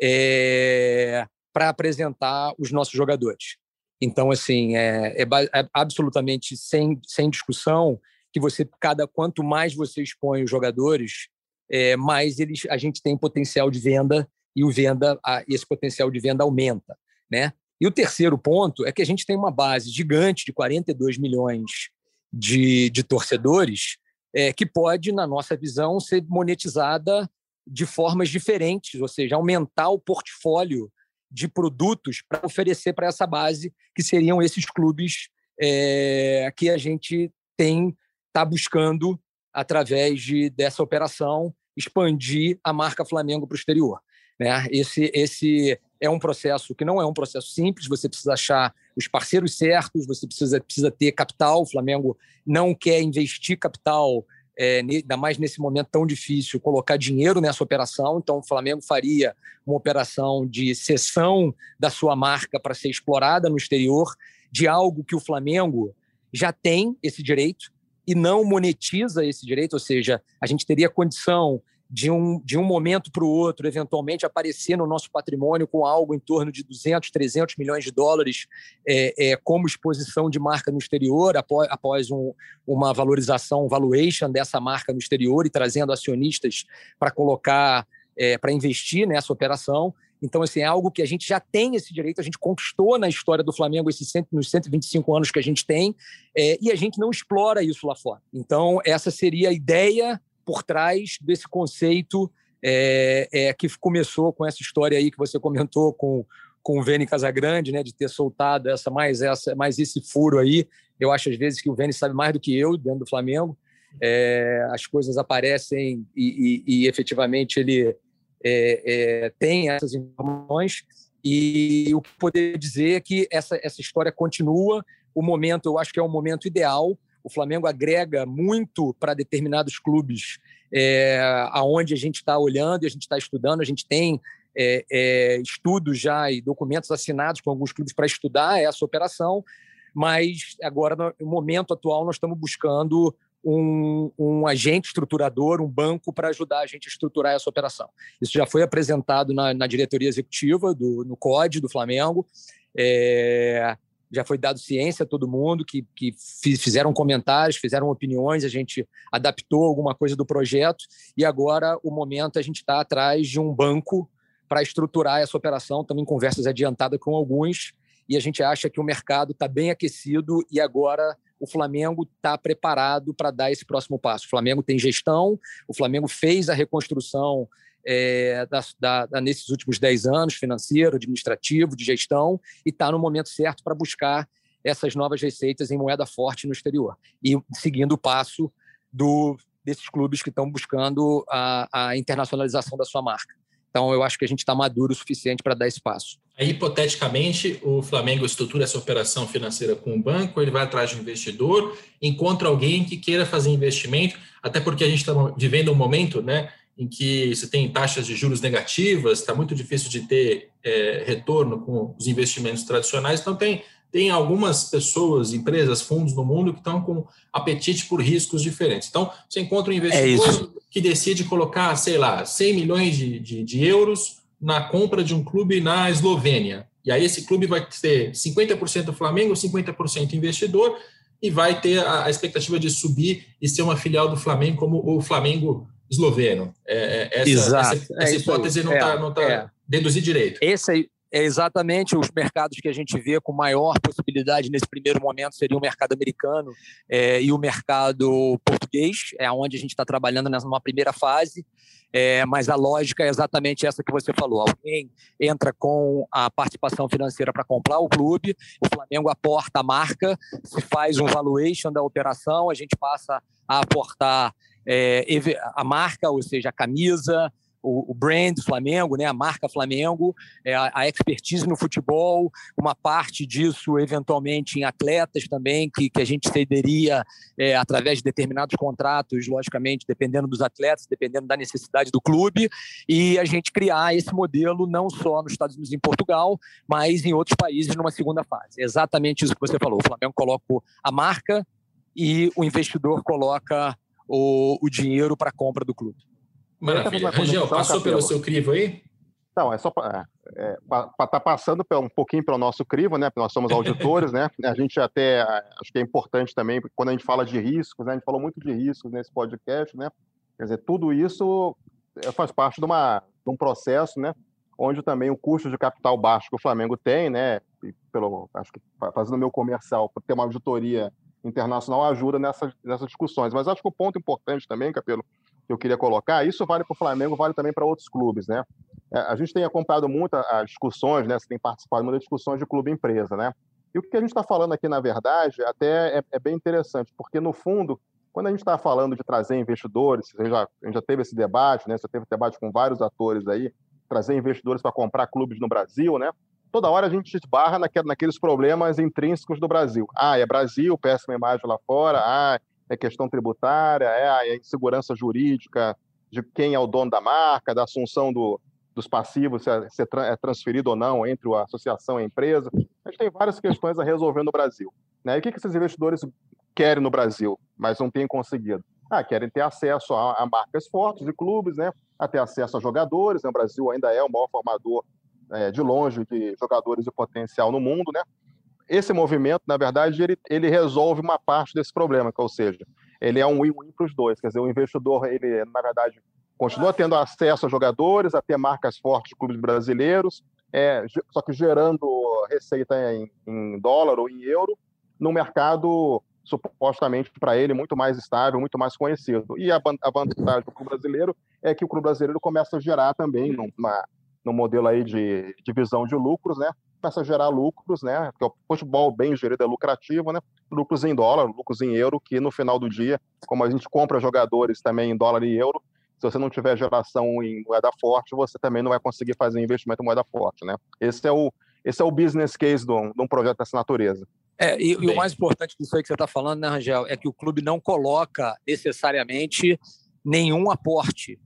é, para apresentar os nossos jogadores. Então, assim, é, é, é, absolutamente sem, sem discussão que você, cada quanto mais você expõe os jogadores, é, mais eles, a gente tem potencial de venda e o venda, esse potencial de venda aumenta, né? E o terceiro ponto é que a gente tem uma base gigante de 42 milhões de, de torcedores é, que pode, na nossa visão, ser monetizada de formas diferentes, ou seja, aumentar o portfólio de produtos para oferecer para essa base, que seriam esses clubes é, que a gente tem está buscando através de, dessa operação expandir a marca Flamengo para o exterior. Né? Esse, esse é um processo que não é um processo simples, você precisa achar os parceiros certos, você precisa, precisa ter capital. O Flamengo não quer investir capital, é, ainda mais nesse momento tão difícil, colocar dinheiro nessa operação. Então, o Flamengo faria uma operação de cessão da sua marca para ser explorada no exterior, de algo que o Flamengo já tem esse direito e não monetiza esse direito, ou seja, a gente teria condição de um, de um momento para o outro, eventualmente aparecer no nosso patrimônio com algo em torno de 200, 300 milhões de dólares é, é, como exposição de marca no exterior, após, após um, uma valorização, um valuation dessa marca no exterior e trazendo acionistas para colocar, é, para investir nessa operação. Então, assim, é algo que a gente já tem esse direito, a gente conquistou na história do Flamengo esses cento, nos 125 anos que a gente tem, é, e a gente não explora isso lá fora. Então, essa seria a ideia por trás desse conceito é, é, que começou com essa história aí que você comentou com, com o Vene Casagrande, né, de ter soltado essa mais essa mais esse furo aí. Eu acho às vezes que o Vene sabe mais do que eu dentro do Flamengo. É, as coisas aparecem e, e, e efetivamente ele é, tem essas informações e o que poder dizer é que essa essa história continua. O momento, eu acho que é o momento ideal o Flamengo agrega muito para determinados clubes é, aonde a gente está olhando e a gente está estudando. A gente tem é, é, estudos já e documentos assinados com alguns clubes para estudar essa operação, mas agora, no momento atual, nós estamos buscando um, um, agente estruturador, um banco para ajudar a gente a estruturar essa operação. Isso já foi apresentado na, na diretoria executiva, do, no COD do Flamengo. É, já foi dado ciência a todo mundo, que, que fizeram comentários, fizeram opiniões, a gente adaptou alguma coisa do projeto e agora o momento a gente está atrás de um banco para estruturar essa operação, também conversas adiantadas com alguns, e a gente acha que o mercado está bem aquecido e agora o Flamengo está preparado para dar esse próximo passo. O Flamengo tem gestão, o Flamengo fez a reconstrução é, da, da, nesses últimos 10 anos, financeiro, administrativo, de gestão, e está no momento certo para buscar essas novas receitas em moeda forte no exterior. E seguindo o passo do, desses clubes que estão buscando a, a internacionalização da sua marca. Então, eu acho que a gente está maduro o suficiente para dar esse passo. Aí, hipoteticamente, o Flamengo estrutura essa operação financeira com o banco, ele vai atrás de um investidor, encontra alguém que queira fazer investimento, até porque a gente está vivendo um momento né, em que você tem taxas de juros negativas, está muito difícil de ter é, retorno com os investimentos tradicionais, então tem, tem algumas pessoas, empresas, fundos no mundo que estão com apetite por riscos diferentes. Então, você encontra um investidor é que decide colocar, sei lá, 100 milhões de, de, de euros na compra de um clube na Eslovênia. E aí esse clube vai ter 50% Flamengo, 50% investidor e vai ter a, expectativa de subir e ser uma filial do Flamengo como o Flamengo esloveno. É, é essa, Exato. essa, essa é hipótese não está não tá é. deduzir direito. Esse aí, é exatamente os mercados que a gente vê com maior possibilidade nesse primeiro momento seria o mercado americano é, e o mercado português, é onde a gente está trabalhando numa primeira fase. É, mas a lógica é exatamente essa que você falou. Alguém entra com a participação financeira para comprar o clube, o Flamengo aporta a marca, se faz um valuation da operação, a gente passa a aportar é, a marca, ou seja, a camisa, o, o brand Flamengo, né, a marca Flamengo, é, a, a, expertise no futebol, uma parte disso eventualmente em atletas também, que, que a gente cederia é, através de determinados contratos, logicamente, dependendo dos atletas, dependendo da necessidade do clube, e a gente criar esse modelo não só nos Estados Unidos e em Portugal, mas em outros países numa segunda fase. É exatamente isso que você falou. O Flamengo coloca a marca e o investidor coloca o, o dinheiro para a compra do clube. Maravilha. Rangel, passou pelo seu crivo aí? Não, é só para é, estar tá passando um pouquinho pelo nosso crivo, né? Porque nós somos auditores, né? A gente até acho que é importante também, quando a gente fala de riscos, né? A gente falou muito de riscos nesse podcast, né? Quer dizer, tudo isso é, faz parte de, uma, de um processo, né? Onde também o custo de capital baixo que o Flamengo tem, né? E pelo, acho que fazendo meu comercial, por ter uma auditoria internacional ajuda nessas, nessas discussões. Mas acho que o ponto importante também, Capelo, que eu queria colocar, isso vale para o Flamengo, vale também para outros clubes, né? É, a gente tem acompanhado muito as discussões, né? Você tem participado muito das discussões de clube-empresa, né? E o que a gente está falando aqui, na verdade, até é, é, bem interessante, porque, no fundo, quando a gente está falando de trazer investidores, a gente, já, a gente já teve esse debate, né? Você teve debate com vários atores aí, trazer investidores para comprar clubes no Brasil, né? Toda hora a gente esbarra naqueles problemas intrínsecos do Brasil. Ah, é Brasil, péssima imagem lá fora. Ah, é questão tributária, é a insegurança jurídica de quem é o dono da marca, da assunção do, dos passivos, se é, se é, transferido ou não entre a associação e a empresa. A gente tem várias questões a resolver no Brasil. Né? E o que, que esses investidores querem no Brasil, mas não têm conseguido? Ah, querem ter acesso a, a marcas fortes de clubes, né? a ter acesso a jogadores. Né? O Brasil ainda é o maior formador é, de longe de jogadores de potencial no mundo, né? esse movimento, na verdade, ele, ele resolve uma parte desse problema, ou seja, ele é um win-win para os dois. Quer dizer, o investidor, ele, na verdade, continua tendo acesso a jogadores, a ter marcas fortes de clubes brasileiros, é, só que gerando receita em, em dólar ou em euro, no mercado supostamente para ele muito mais estável, muito mais conhecido. E a, a vantagem do clube brasileiro é que o clube brasileiro começa a gerar também numa, num modelo aí de divisão de lucros, né? começa a gerar lucros, né? Porque o futebol bem gerido é lucrativo, né? Lucros em dólar, lucros em euro, que no final do dia, como a gente compra jogadores também em dólar e euro, se você não tiver geração em moeda forte, você também não vai conseguir fazer investimento em moeda forte, né? Esse é o, esse é o business case de um, de um projeto dessa natureza. É, e, e o mais importante disso aí que você está falando, né, Rangel, é que o clube não coloca necessariamente nenhum aporte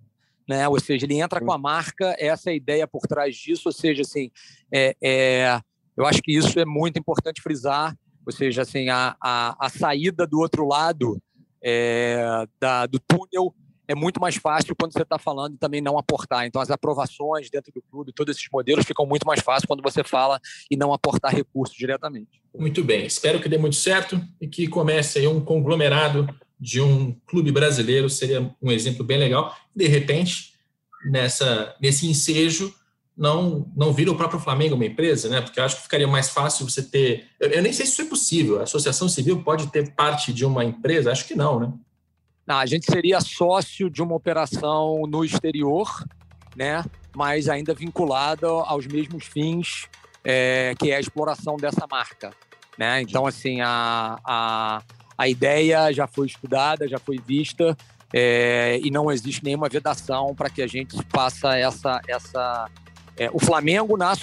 né? Ou seja, ele entra com a marca, essa é a ideia por trás disso, ou seja, assim, é, é, eu acho que isso é muito importante frisar, ou seja, assim, a, a, a saída do outro lado é, da, do túnel é muito mais fácil quando você está falando e também não aportar. Então, as aprovações dentro do clube, todos esses modelos ficam muito mais fáceis quando você fala e não aportar recursos diretamente. Muito bem. Espero que dê muito certo e que comece aí um conglomerado de um clube brasileiro seria um exemplo bem legal. De repente, nessa nesse ensejo, não não vira o próprio Flamengo uma empresa, né? Porque eu acho que ficaria mais fácil você ter. Eu, eu nem sei se isso é possível. A associação civil pode ter parte de uma empresa? Acho que não, né? Não, a gente seria sócio de uma operação no exterior, né? Mas ainda vinculada aos mesmos fins, é, que é a exploração dessa marca, né? Então, assim, a, a a ideia já foi estudada, já foi vista é, e não existe nenhuma vedação para que a gente faça essa, essa, É, o Flamengo, na,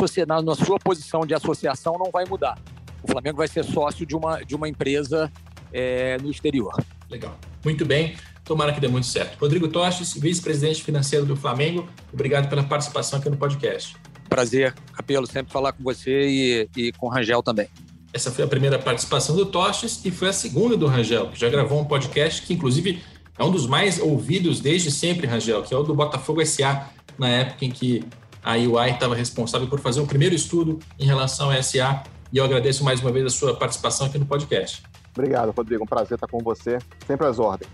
na sua posição de associação, não vai mudar. O Flamengo vai ser sócio de uma, de uma empresa é, no exterior. Legal. Muito bem. Tomara que dê muito certo. Rodrigo Tostes, vice-presidente financeiro do Flamengo, obrigado pela participação aqui no podcast. Prazer, Capelo, sempre falar com você e, e com o Rangel também. Essa foi a primeira participação do Tostes e foi a segunda do Rangel, que já gravou um podcast que, inclusive, é um dos mais ouvidos desde sempre, Rangel, que é o do Botafogo SA, na época em que a UI estava responsável por fazer o primeiro estudo em relação à SA. E eu agradeço mais uma vez a sua participação aqui no podcast. Obrigado, Rodrigo. Um prazer estar com você. Sempre às ordens.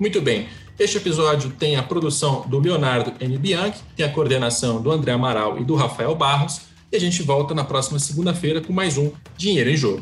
Muito bem. Este episódio tem a produção do Leonardo N. Bianchi, tem a coordenação do André Amaral e do Rafael Barros. E a gente volta na próxima segunda-feira com mais um Dinheiro em Jogo.